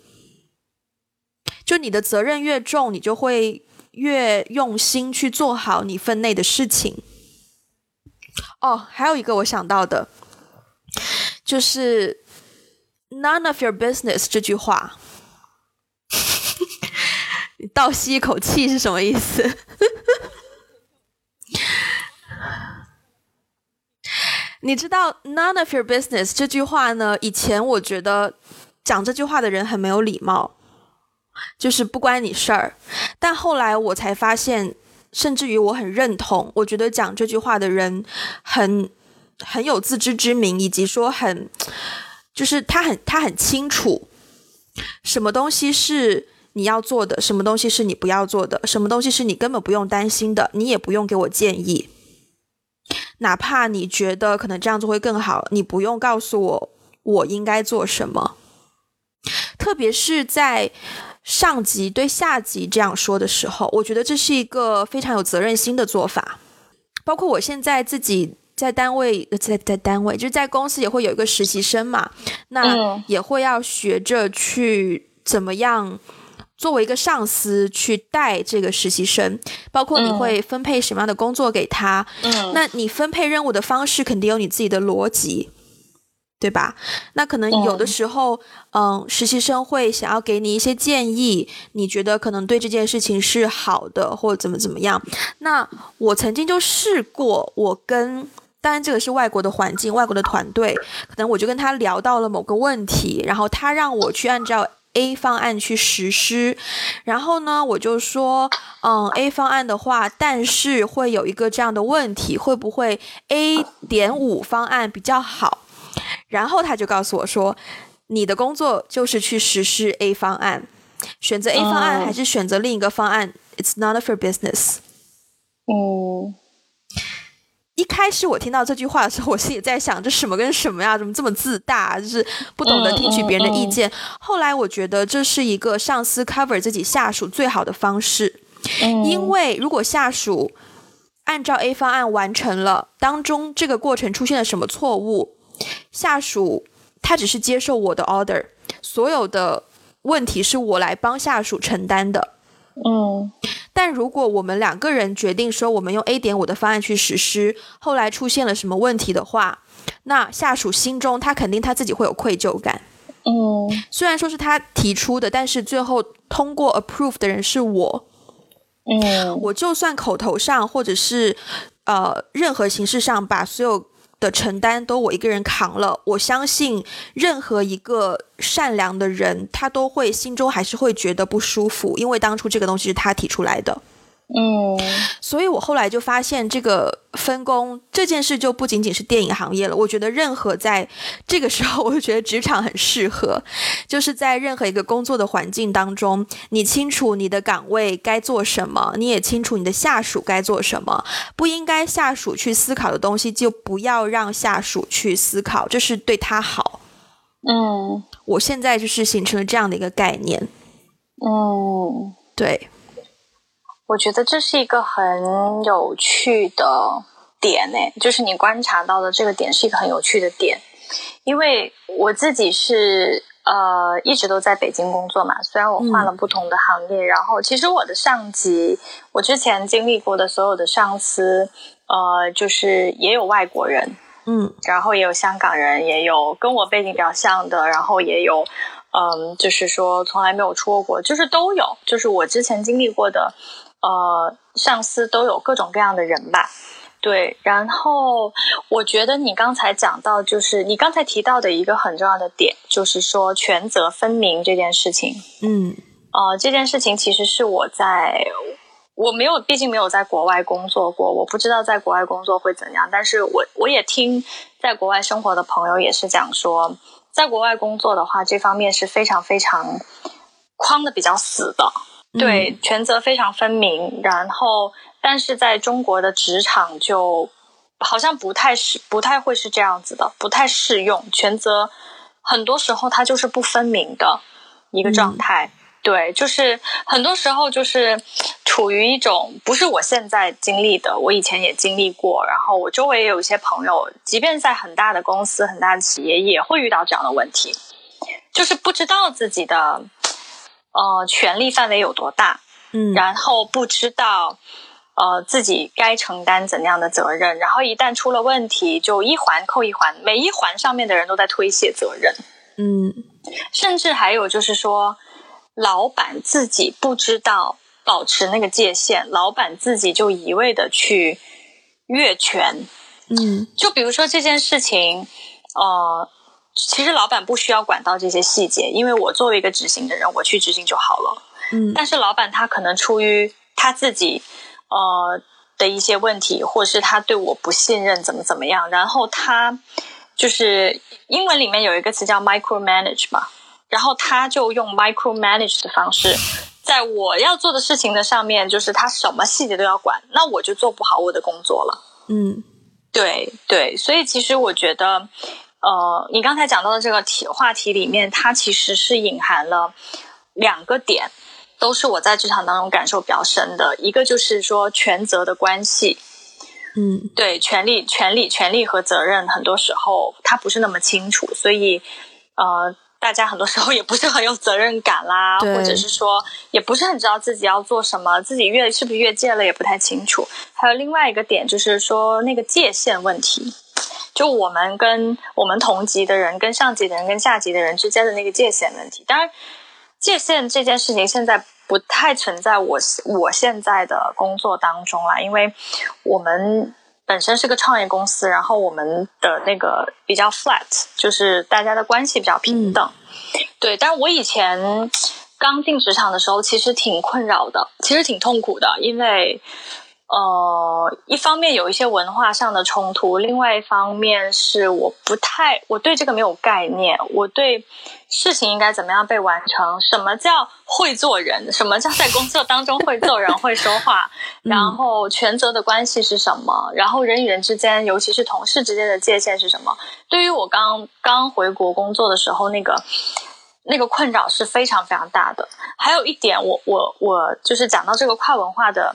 就你的责任越重，你就会越用心去做好你分内的事情。哦，还有一个我想到的，就是 “none of your business” 这句话，你 倒吸一口气是什么意思？你知道 “none of your business” 这句话呢？以前我觉得讲这句话的人很没有礼貌。就是不关你事儿，但后来我才发现，甚至于我很认同。我觉得讲这句话的人很很有自知之明，以及说很就是他很他很清楚什么东西是你要做的，什么东西是你不要做的，什么东西是你根本不用担心的，你也不用给我建议。哪怕你觉得可能这样做会更好，你不用告诉我我应该做什么，特别是在。上级对下级这样说的时候，我觉得这是一个非常有责任心的做法。包括我现在自己在单位，在在单位，就是在公司也会有一个实习生嘛，那也会要学着去怎么样作为一个上司去带这个实习生。包括你会分配什么样的工作给他，那你分配任务的方式肯定有你自己的逻辑。对吧？那可能有的时候，嗯，实习生会想要给你一些建议，你觉得可能对这件事情是好的，或者怎么怎么样。那我曾经就试过，我跟当然这个是外国的环境，外国的团队，可能我就跟他聊到了某个问题，然后他让我去按照 A 方案去实施，然后呢，我就说，嗯，A 方案的话，但是会有一个这样的问题，会不会 A 点五方案比较好？然后他就告诉我说：“你的工作就是去实施 A 方案，选择 A 方案还是选择另一个方案？It's of your business。”嗯，一开始我听到这句话的时候，我心里在想：这什么跟什么呀？怎么这么自大？就是不懂得听取别人的意见。后来我觉得这是一个上司 cover 自己下属最好的方式，因为如果下属按照 A 方案完成了，当中这个过程出现了什么错误？下属他只是接受我的 order，所有的问题是我来帮下属承担的。嗯，但如果我们两个人决定说我们用 A 点五的方案去实施，后来出现了什么问题的话，那下属心中他肯定他自己会有愧疚感。嗯，虽然说是他提出的，但是最后通过 approve 的人是我。嗯，我就算口头上或者是呃任何形式上把所有。的承担都我一个人扛了，我相信任何一个善良的人，他都会心中还是会觉得不舒服，因为当初这个东西是他提出来的。嗯，所以我后来就发现，这个分工这件事就不仅仅是电影行业了。我觉得任何在这个时候，我就觉得职场很适合，就是在任何一个工作的环境当中，你清楚你的岗位该做什么，你也清楚你的下属该做什么。不应该下属去思考的东西，就不要让下属去思考，这是对他好。嗯，我现在就是形成了这样的一个概念。嗯，对。我觉得这是一个很有趣的点呢，就是你观察到的这个点是一个很有趣的点，因为我自己是呃一直都在北京工作嘛，虽然我换了不同的行业，然后其实我的上级，我之前经历过的所有的上司，呃，就是也有外国人，嗯，然后也有香港人，也有跟我背景比较像的，然后也有嗯，就是说从来没有出过国，就是都有，就是我之前经历过的。呃，上司都有各种各样的人吧，对。然后我觉得你刚才讲到，就是你刚才提到的一个很重要的点，就是说权责分明这件事情。嗯，呃，这件事情其实是我在我没有，毕竟没有在国外工作过，我不知道在国外工作会怎样。但是我我也听在国外生活的朋友也是讲说，在国外工作的话，这方面是非常非常框的比较死的。对，权责非常分明。然后，但是在中国的职场就好像不太是不太会是这样子的，不太适用权责。很多时候它就是不分明的一个状态。对，就是很多时候就是处于一种不是我现在经历的，我以前也经历过。然后我周围也有一些朋友，即便在很大的公司、很大的企业，也会遇到这样的问题，就是不知道自己的呃权力范围有多大，嗯，然后不知道呃自己该承担怎样的责任，然后一旦出了问题，就一环扣一环，每一环上面的人都在推卸责任，嗯，甚至还有就是说。老板自己不知道保持那个界限，老板自己就一味的去越权。嗯，就比如说这件事情，呃，其实老板不需要管到这些细节，因为我作为一个执行的人，我去执行就好了。嗯，但是老板他可能出于他自己呃的一些问题，或者是他对我不信任，怎么怎么样，然后他就是英文里面有一个词叫 micro manage 嘛。然后他就用 micro manage 的方式，在我要做的事情的上面，就是他什么细节都要管，那我就做不好我的工作了。嗯，对对，所以其实我觉得，呃，你刚才讲到的这个题话题里面，它其实是隐含了两个点，都是我在职场当中感受比较深的。一个就是说权责的关系，嗯，对，权利、权利、权利和责任，很多时候它不是那么清楚，所以，呃。大家很多时候也不是很有责任感啦，或者是说也不是很知道自己要做什么，自己越是不是越界了也不太清楚。还有另外一个点就是说那个界限问题，就我们跟我们同级的人、跟上级的人、跟下级的人之间的那个界限问题。当然，界限这件事情现在不太存在我我现在的工作当中了，因为我们。本身是个创业公司，然后我们的那个比较 flat，就是大家的关系比较平等。对，但是我以前刚进职场的时候，其实挺困扰的，其实挺痛苦的，因为。呃，一方面有一些文化上的冲突，另外一方面是我不太，我对这个没有概念，我对事情应该怎么样被完成，什么叫会做人，什么叫在工作当中会做人、会说话，然后权责的关系是什么，然后人与人之间，尤其是同事之间的界限是什么？对于我刚刚回国工作的时候，那个那个困扰是非常非常大的。还有一点，我我我就是讲到这个跨文化的。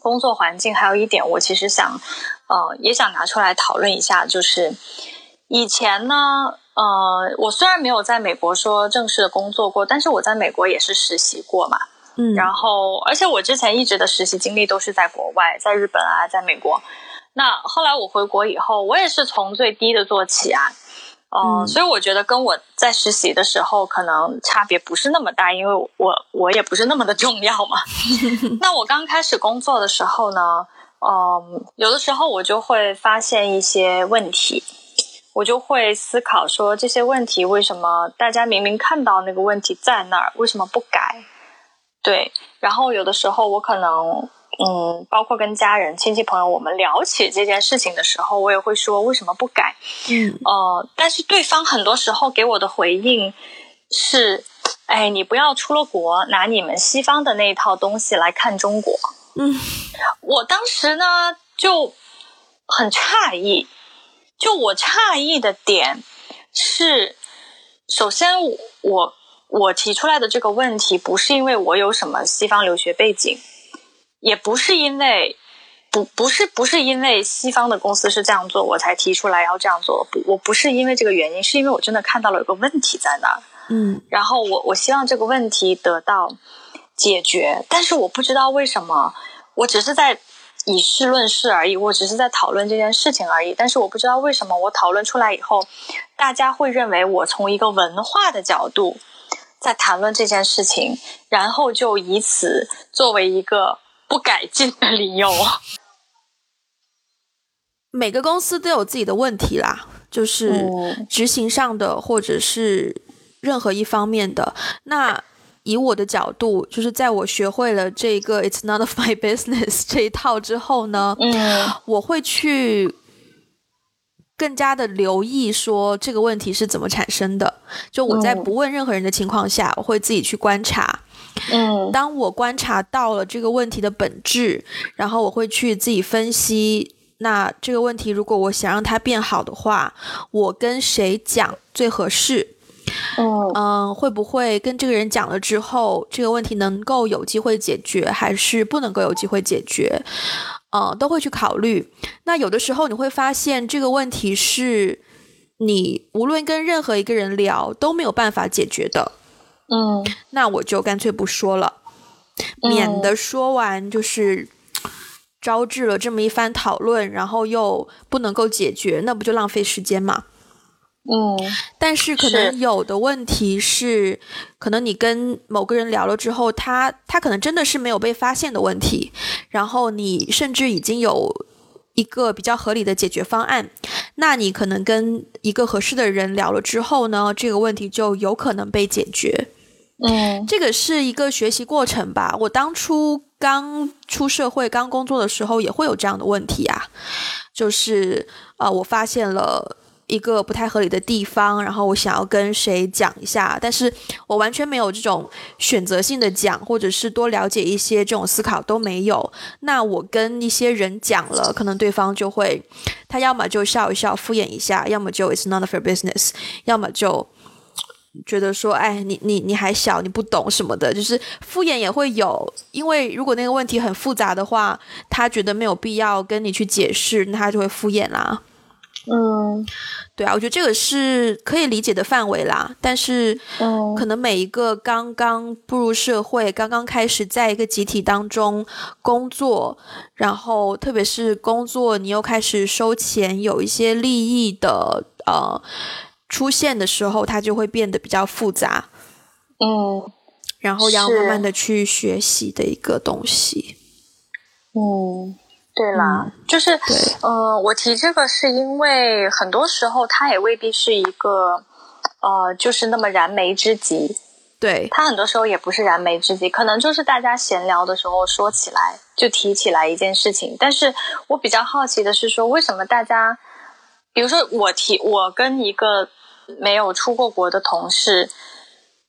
工作环境还有一点，我其实想，呃，也想拿出来讨论一下，就是以前呢，呃，我虽然没有在美国说正式的工作过，但是我在美国也是实习过嘛，嗯，然后而且我之前一直的实习经历都是在国外，在日本啊，在美国。那后来我回国以后，我也是从最低的做起啊。哦，所以我觉得跟我在实习的时候可能差别不是那么大，因为我我也不是那么的重要嘛。那我刚开始工作的时候呢，嗯，有的时候我就会发现一些问题，我就会思考说这些问题为什么大家明明看到那个问题在那儿，为什么不改？对，然后有的时候我可能。嗯，包括跟家人、亲戚、朋友，我们聊起这件事情的时候，我也会说为什么不改？嗯，呃，但是对方很多时候给我的回应是：哎，你不要出了国，拿你们西方的那一套东西来看中国。嗯，我当时呢就很诧异，就我诧异的点是，首先我我提出来的这个问题不是因为我有什么西方留学背景。也不是因为不不是不是因为西方的公司是这样做，我才提出来要这样做。不，我不是因为这个原因，是因为我真的看到了有个问题在那儿。嗯，然后我我希望这个问题得到解决，但是我不知道为什么，我只是在以事论事而已，我只是在讨论这件事情而已。但是我不知道为什么，我讨论出来以后，大家会认为我从一个文化的角度在谈论这件事情，然后就以此作为一个。不改进的理由。每个公司都有自己的问题啦，就是执行上的，或者是任何一方面的。那以我的角度，就是在我学会了这个 "It's none of my business" 这一套之后呢，嗯，我会去更加的留意说这个问题是怎么产生的。就我在不问任何人的情况下，我会自己去观察。嗯，当我观察到了这个问题的本质，然后我会去自己分析。那这个问题，如果我想让它变好的话，我跟谁讲最合适？嗯嗯，会不会跟这个人讲了之后，这个问题能够有机会解决，还是不能够有机会解决？呃，都会去考虑。那有的时候你会发现，这个问题是你无论跟任何一个人聊都没有办法解决的。嗯，那我就干脆不说了，免得说完就是招致了这么一番讨论，然后又不能够解决，那不就浪费时间吗？嗯，但是可能有的问题是，可能你跟某个人聊了之后，他他可能真的是没有被发现的问题，然后你甚至已经有一个比较合理的解决方案，那你可能跟一个合适的人聊了之后呢，这个问题就有可能被解决。嗯，这个是一个学习过程吧。我当初刚出社会、刚工作的时候，也会有这样的问题啊，就是呃，我发现了。一个不太合理的地方，然后我想要跟谁讲一下，但是我完全没有这种选择性的讲，或者是多了解一些这种思考都没有。那我跟一些人讲了，可能对方就会，他要么就笑一笑敷衍一下，要么就 It's none of your business，要么就觉得说，哎，你你你还小，你不懂什么的，就是敷衍也会有。因为如果那个问题很复杂的话，他觉得没有必要跟你去解释，那他就会敷衍啦。嗯，对啊，我觉得这个是可以理解的范围啦。但是，嗯，可能每一个刚刚步入社会、刚刚开始在一个集体当中工作，然后特别是工作你又开始收钱，有一些利益的呃出现的时候，它就会变得比较复杂。嗯，然后要慢慢的去学习的一个东西。嗯。对啦，就是，呃，我提这个是因为很多时候它也未必是一个，呃，就是那么燃眉之急。对，它很多时候也不是燃眉之急，可能就是大家闲聊的时候说起来就提起来一件事情。但是我比较好奇的是说，为什么大家，比如说我提，我跟一个没有出过国的同事，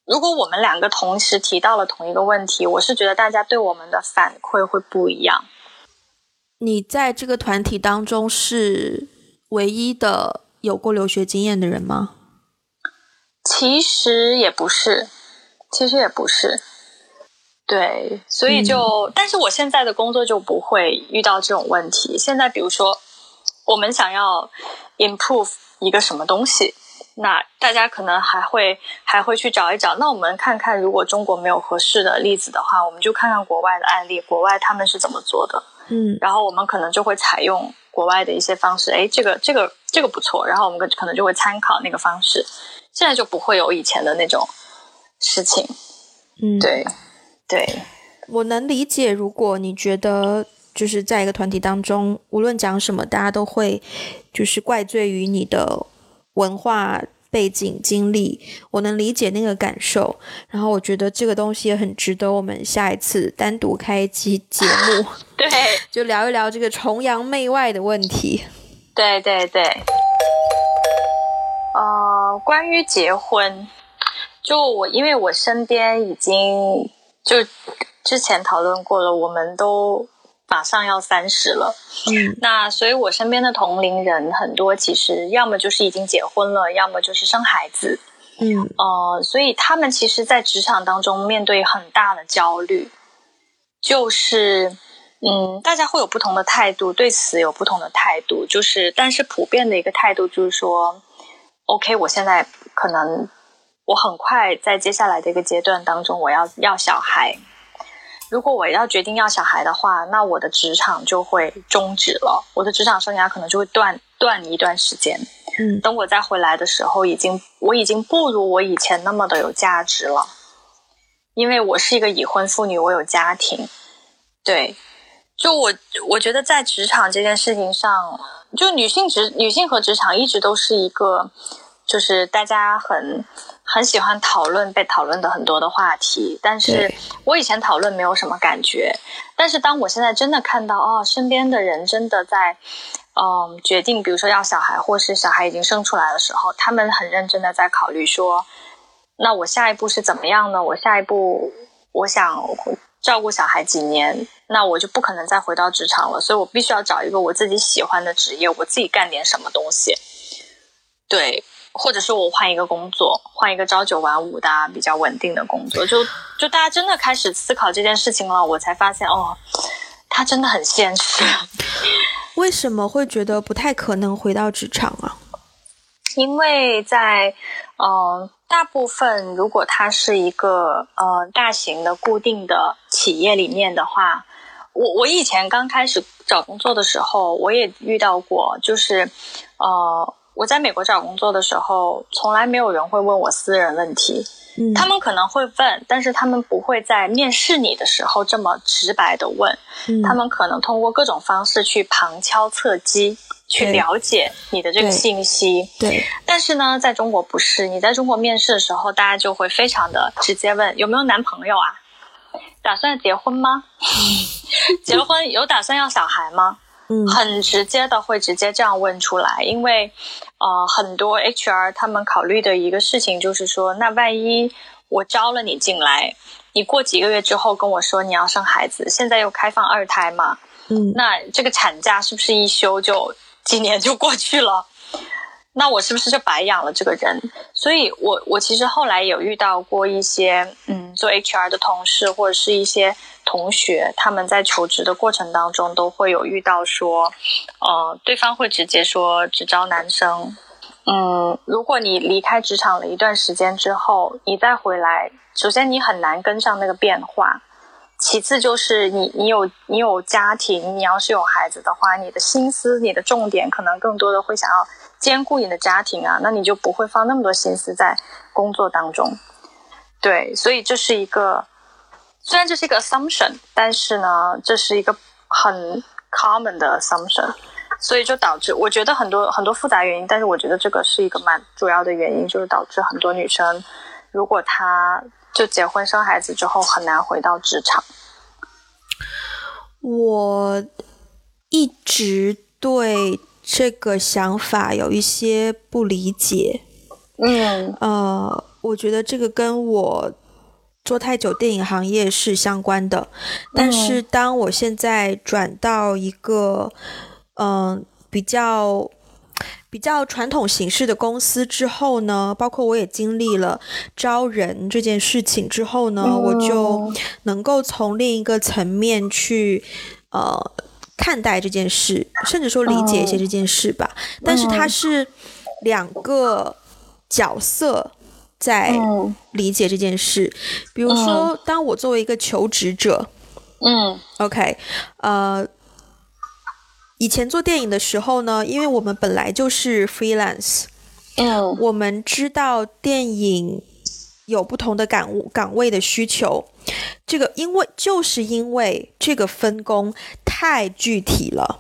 如果我们两个同时提到了同一个问题，我是觉得大家对我们的反馈会不一样。你在这个团体当中是唯一的有过留学经验的人吗？其实也不是，其实也不是。对，所以就，但是我现在的工作就不会遇到这种问题。现在比如说，我们想要 improve 一个什么东西，那大家可能还会还会去找一找。那我们看看，如果中国没有合适的例子的话，我们就看看国外的案例，国外他们是怎么做的。嗯，然后我们可能就会采用国外的一些方式，哎，这个这个这个不错，然后我们可能就会参考那个方式，现在就不会有以前的那种事情。嗯，对，对，我能理解。如果你觉得就是在一个团体当中，无论讲什么，大家都会就是怪罪于你的文化。背景经历，我能理解那个感受。然后我觉得这个东西也很值得我们下一次单独开一期节目，对，就聊一聊这个崇洋媚外的问题。对对对。呃，关于结婚，就我因为我身边已经就之前讨论过了，我们都。马上要三十了，嗯，那所以我身边的同龄人很多，其实要么就是已经结婚了，要么就是生孩子，嗯，呃，所以他们其实，在职场当中面对很大的焦虑，就是，嗯，大家会有不同的态度，对此有不同的态度，就是，但是普遍的一个态度就是说，OK，我现在可能我很快在接下来的一个阶段当中，我要要小孩。如果我要决定要小孩的话，那我的职场就会终止了，我的职场生涯可能就会断断一段时间。嗯，等我再回来的时候，已经我已经不如我以前那么的有价值了，因为我是一个已婚妇女，我有家庭。对，就我我觉得在职场这件事情上，就女性职女性和职场一直都是一个，就是大家很。很喜欢讨论被讨论的很多的话题，但是我以前讨论没有什么感觉，但是当我现在真的看到哦，身边的人真的在，嗯，决定，比如说要小孩，或是小孩已经生出来的时候，他们很认真的在考虑说，那我下一步是怎么样呢？我下一步我想照顾小孩几年，那我就不可能再回到职场了，所以我必须要找一个我自己喜欢的职业，我自己干点什么东西，对。或者是我换一个工作，换一个朝九晚五的比较稳定的工作，就就大家真的开始思考这件事情了，我才发现哦，它真的很现实。为什么会觉得不太可能回到职场啊？因为在嗯，大部分如果它是一个呃大型的固定的企业里面的话，我我以前刚开始找工作的时候，我也遇到过，就是呃。我在美国找工作的时候，从来没有人会问我私人问题。嗯，他们可能会问，但是他们不会在面试你的时候这么直白的问。嗯，他们可能通过各种方式去旁敲侧击，去了解你的这个信息。对。但是呢，在中国不是，你在中国面试的时候，大家就会非常的直接问有没有男朋友啊？打算结婚吗？结了婚有打算要小孩吗？嗯，很直接的会直接这样问出来，因为。呃，很多 HR 他们考虑的一个事情就是说，那万一我招了你进来，你过几个月之后跟我说你要生孩子，现在又开放二胎嘛，嗯，那这个产假是不是一休就几年就过去了？那我是不是就白养了这个人？所以，我我其实后来有遇到过一些，嗯，做 HR 的同事或者是一些同学，他们在求职的过程当中都会有遇到说，呃，对方会直接说只招男生。嗯，如果你离开职场了一段时间之后，你再回来，首先你很难跟上那个变化，其次就是你你有你有家庭，你要是有孩子的话，你的心思、你的重点可能更多的会想要。兼顾你的家庭啊，那你就不会放那么多心思在工作当中。对，所以这是一个，虽然这是一个 assumption，但是呢，这是一个很 common 的 assumption，所以就导致我觉得很多很多复杂原因，但是我觉得这个是一个蛮主要的原因，就是导致很多女生，如果她就结婚生孩子之后很难回到职场。我一直对。这个想法有一些不理解，嗯，呃，我觉得这个跟我做太久电影行业是相关的，但是当我现在转到一个嗯比较比较传统形式的公司之后呢，包括我也经历了招人这件事情之后呢，我就能够从另一个层面去呃。看待这件事，甚至说理解一些这件事吧，但是它是两个角色在理解这件事。比如说，当我作为一个求职者，嗯，OK，呃，以前做电影的时候呢，因为我们本来就是 freelance，嗯，我们知道电影。有不同的岗岗位的需求，这个因为就是因为这个分工太具体了，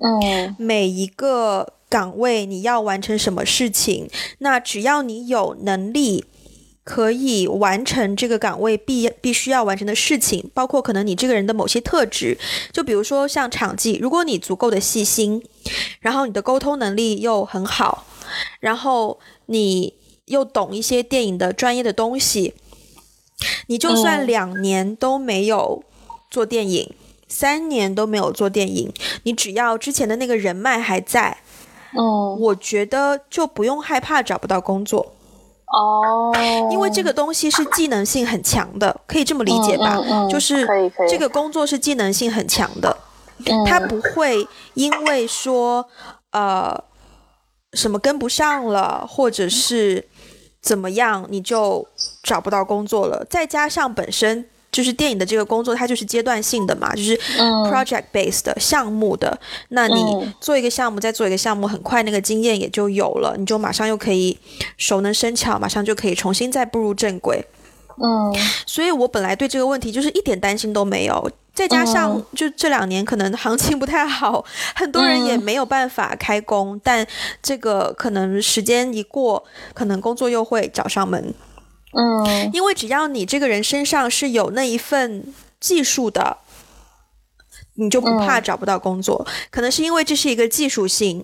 嗯，每一个岗位你要完成什么事情，那只要你有能力可以完成这个岗位必必须要完成的事情，包括可能你这个人的某些特质，就比如说像场记，如果你足够的细心，然后你的沟通能力又很好，然后你。又懂一些电影的专业的东西，你就算两年都没有做电影，三年都没有做电影，你只要之前的那个人脉还在，嗯，我觉得就不用害怕找不到工作。哦，因为这个东西是技能性很强的，可以这么理解吧？就是这个工作是技能性很强的，它不会因为说呃什么跟不上了，或者是。怎么样，你就找不到工作了？再加上本身就是电影的这个工作，它就是阶段性的嘛，就是 project based 的项目的。那你做一个项目，再做一个项目，很快那个经验也就有了，你就马上又可以熟能生巧，马上就可以重新再步入正轨。嗯，所以我本来对这个问题就是一点担心都没有。再加上，就这两年可能行情不太好，很多人也没有办法开工。但这个可能时间一过，可能工作又会找上门。嗯，因为只要你这个人身上是有那一份技术的，你就不怕找不到工作。可能是因为这是一个技术性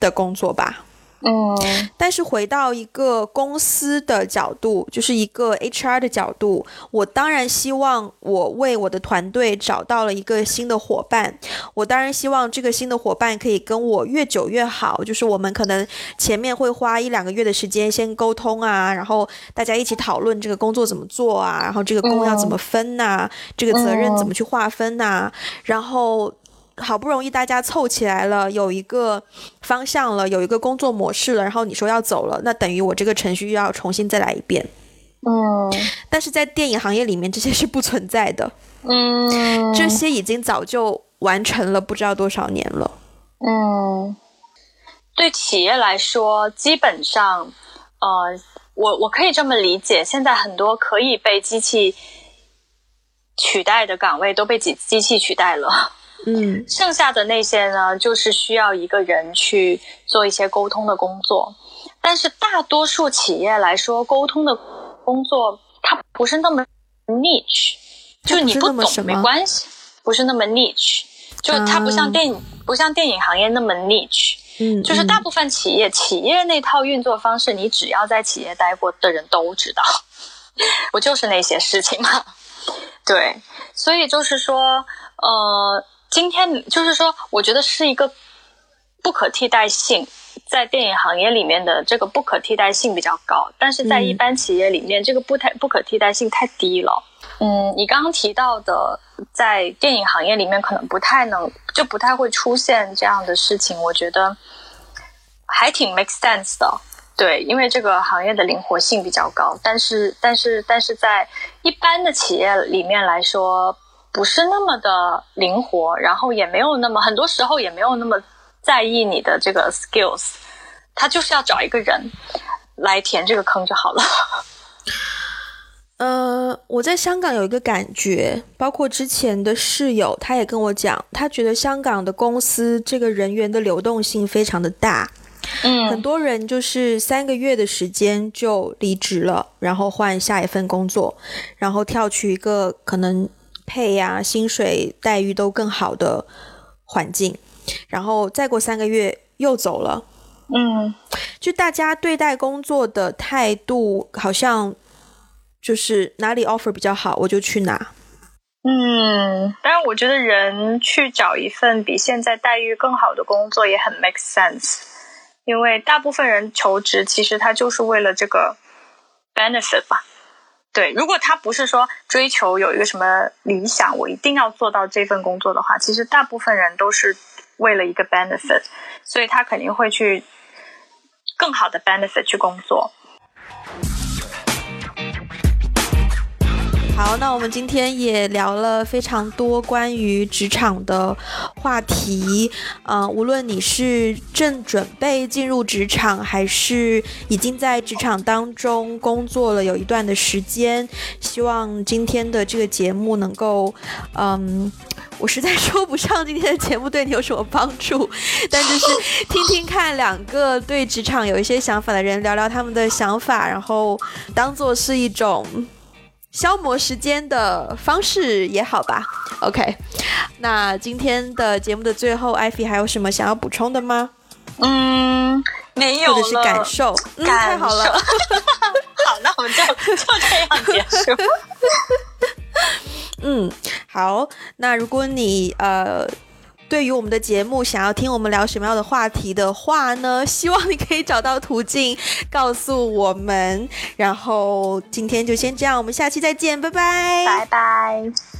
的工作吧。嗯，但是回到一个公司的角度，就是一个 HR 的角度，我当然希望我为我的团队找到了一个新的伙伴。我当然希望这个新的伙伴可以跟我越久越好。就是我们可能前面会花一两个月的时间先沟通啊，然后大家一起讨论这个工作怎么做啊，然后这个工要怎么分呐，这个责任怎么去划分呐，然后。好不容易大家凑起来了，有一个方向了，有一个工作模式了，然后你说要走了，那等于我这个程序又要重新再来一遍。嗯，但是在电影行业里面，这些是不存在的。嗯，这些已经早就完成了，不知道多少年了。嗯，对企业来说，基本上，呃，我我可以这么理解，现在很多可以被机器取代的岗位都被机机器取代了。嗯，剩下的那些呢，就是需要一个人去做一些沟通的工作。但是大多数企业来说，沟通的工作它不是那么 niche，就你不懂没关系，不是那么 niche，就它不像电影，不像电影行业那么 niche。嗯，就是大部分企业企业那套运作方式，你只要在企业待过的人都知道，不就是那些事情吗？对，所以就是说，呃。今天就是说，我觉得是一个不可替代性，在电影行业里面的这个不可替代性比较高，但是在一般企业里面，这个不太不可替代性太低了。嗯，你刚刚提到的，在电影行业里面可能不太能，就不太会出现这样的事情，我觉得还挺 make sense 的。对，因为这个行业的灵活性比较高，但是但是但是在一般的企业里面来说。不是那么的灵活，然后也没有那么很多时候也没有那么在意你的这个 skills，他就是要找一个人来填这个坑就好了。呃，我在香港有一个感觉，包括之前的室友，他也跟我讲，他觉得香港的公司这个人员的流动性非常的大，嗯，很多人就是三个月的时间就离职了，然后换下一份工作，然后跳去一个可能。配呀，薪水待遇都更好的环境，然后再过三个月又走了。嗯，就大家对待工作的态度，好像就是哪里 offer 比较好，我就去哪。嗯，当然，我觉得人去找一份比现在待遇更好的工作也很 make sense，因为大部分人求职其实他就是为了这个 benefit 吧。对，如果他不是说追求有一个什么理想，我一定要做到这份工作的话，其实大部分人都是为了一个 benefit，所以他肯定会去更好的 benefit 去工作。好，那我们今天也聊了非常多关于职场的话题，嗯，无论你是正准备进入职场，还是已经在职场当中工作了有一段的时间，希望今天的这个节目能够，嗯，我实在说不上今天的节目对你有什么帮助，但就是听听看两个对职场有一些想法的人聊聊他们的想法，然后当做是一种。消磨时间的方式也好吧，OK。那今天的节目的最后，艾菲还有什么想要补充的吗？嗯，没有或者是感受？嗯，太好了。好，那我们就就这样结束。嗯，好。那如果你呃。对于我们的节目，想要听我们聊什么样的话题的话呢？希望你可以找到途径告诉我们。然后今天就先这样，我们下期再见，拜拜，拜拜。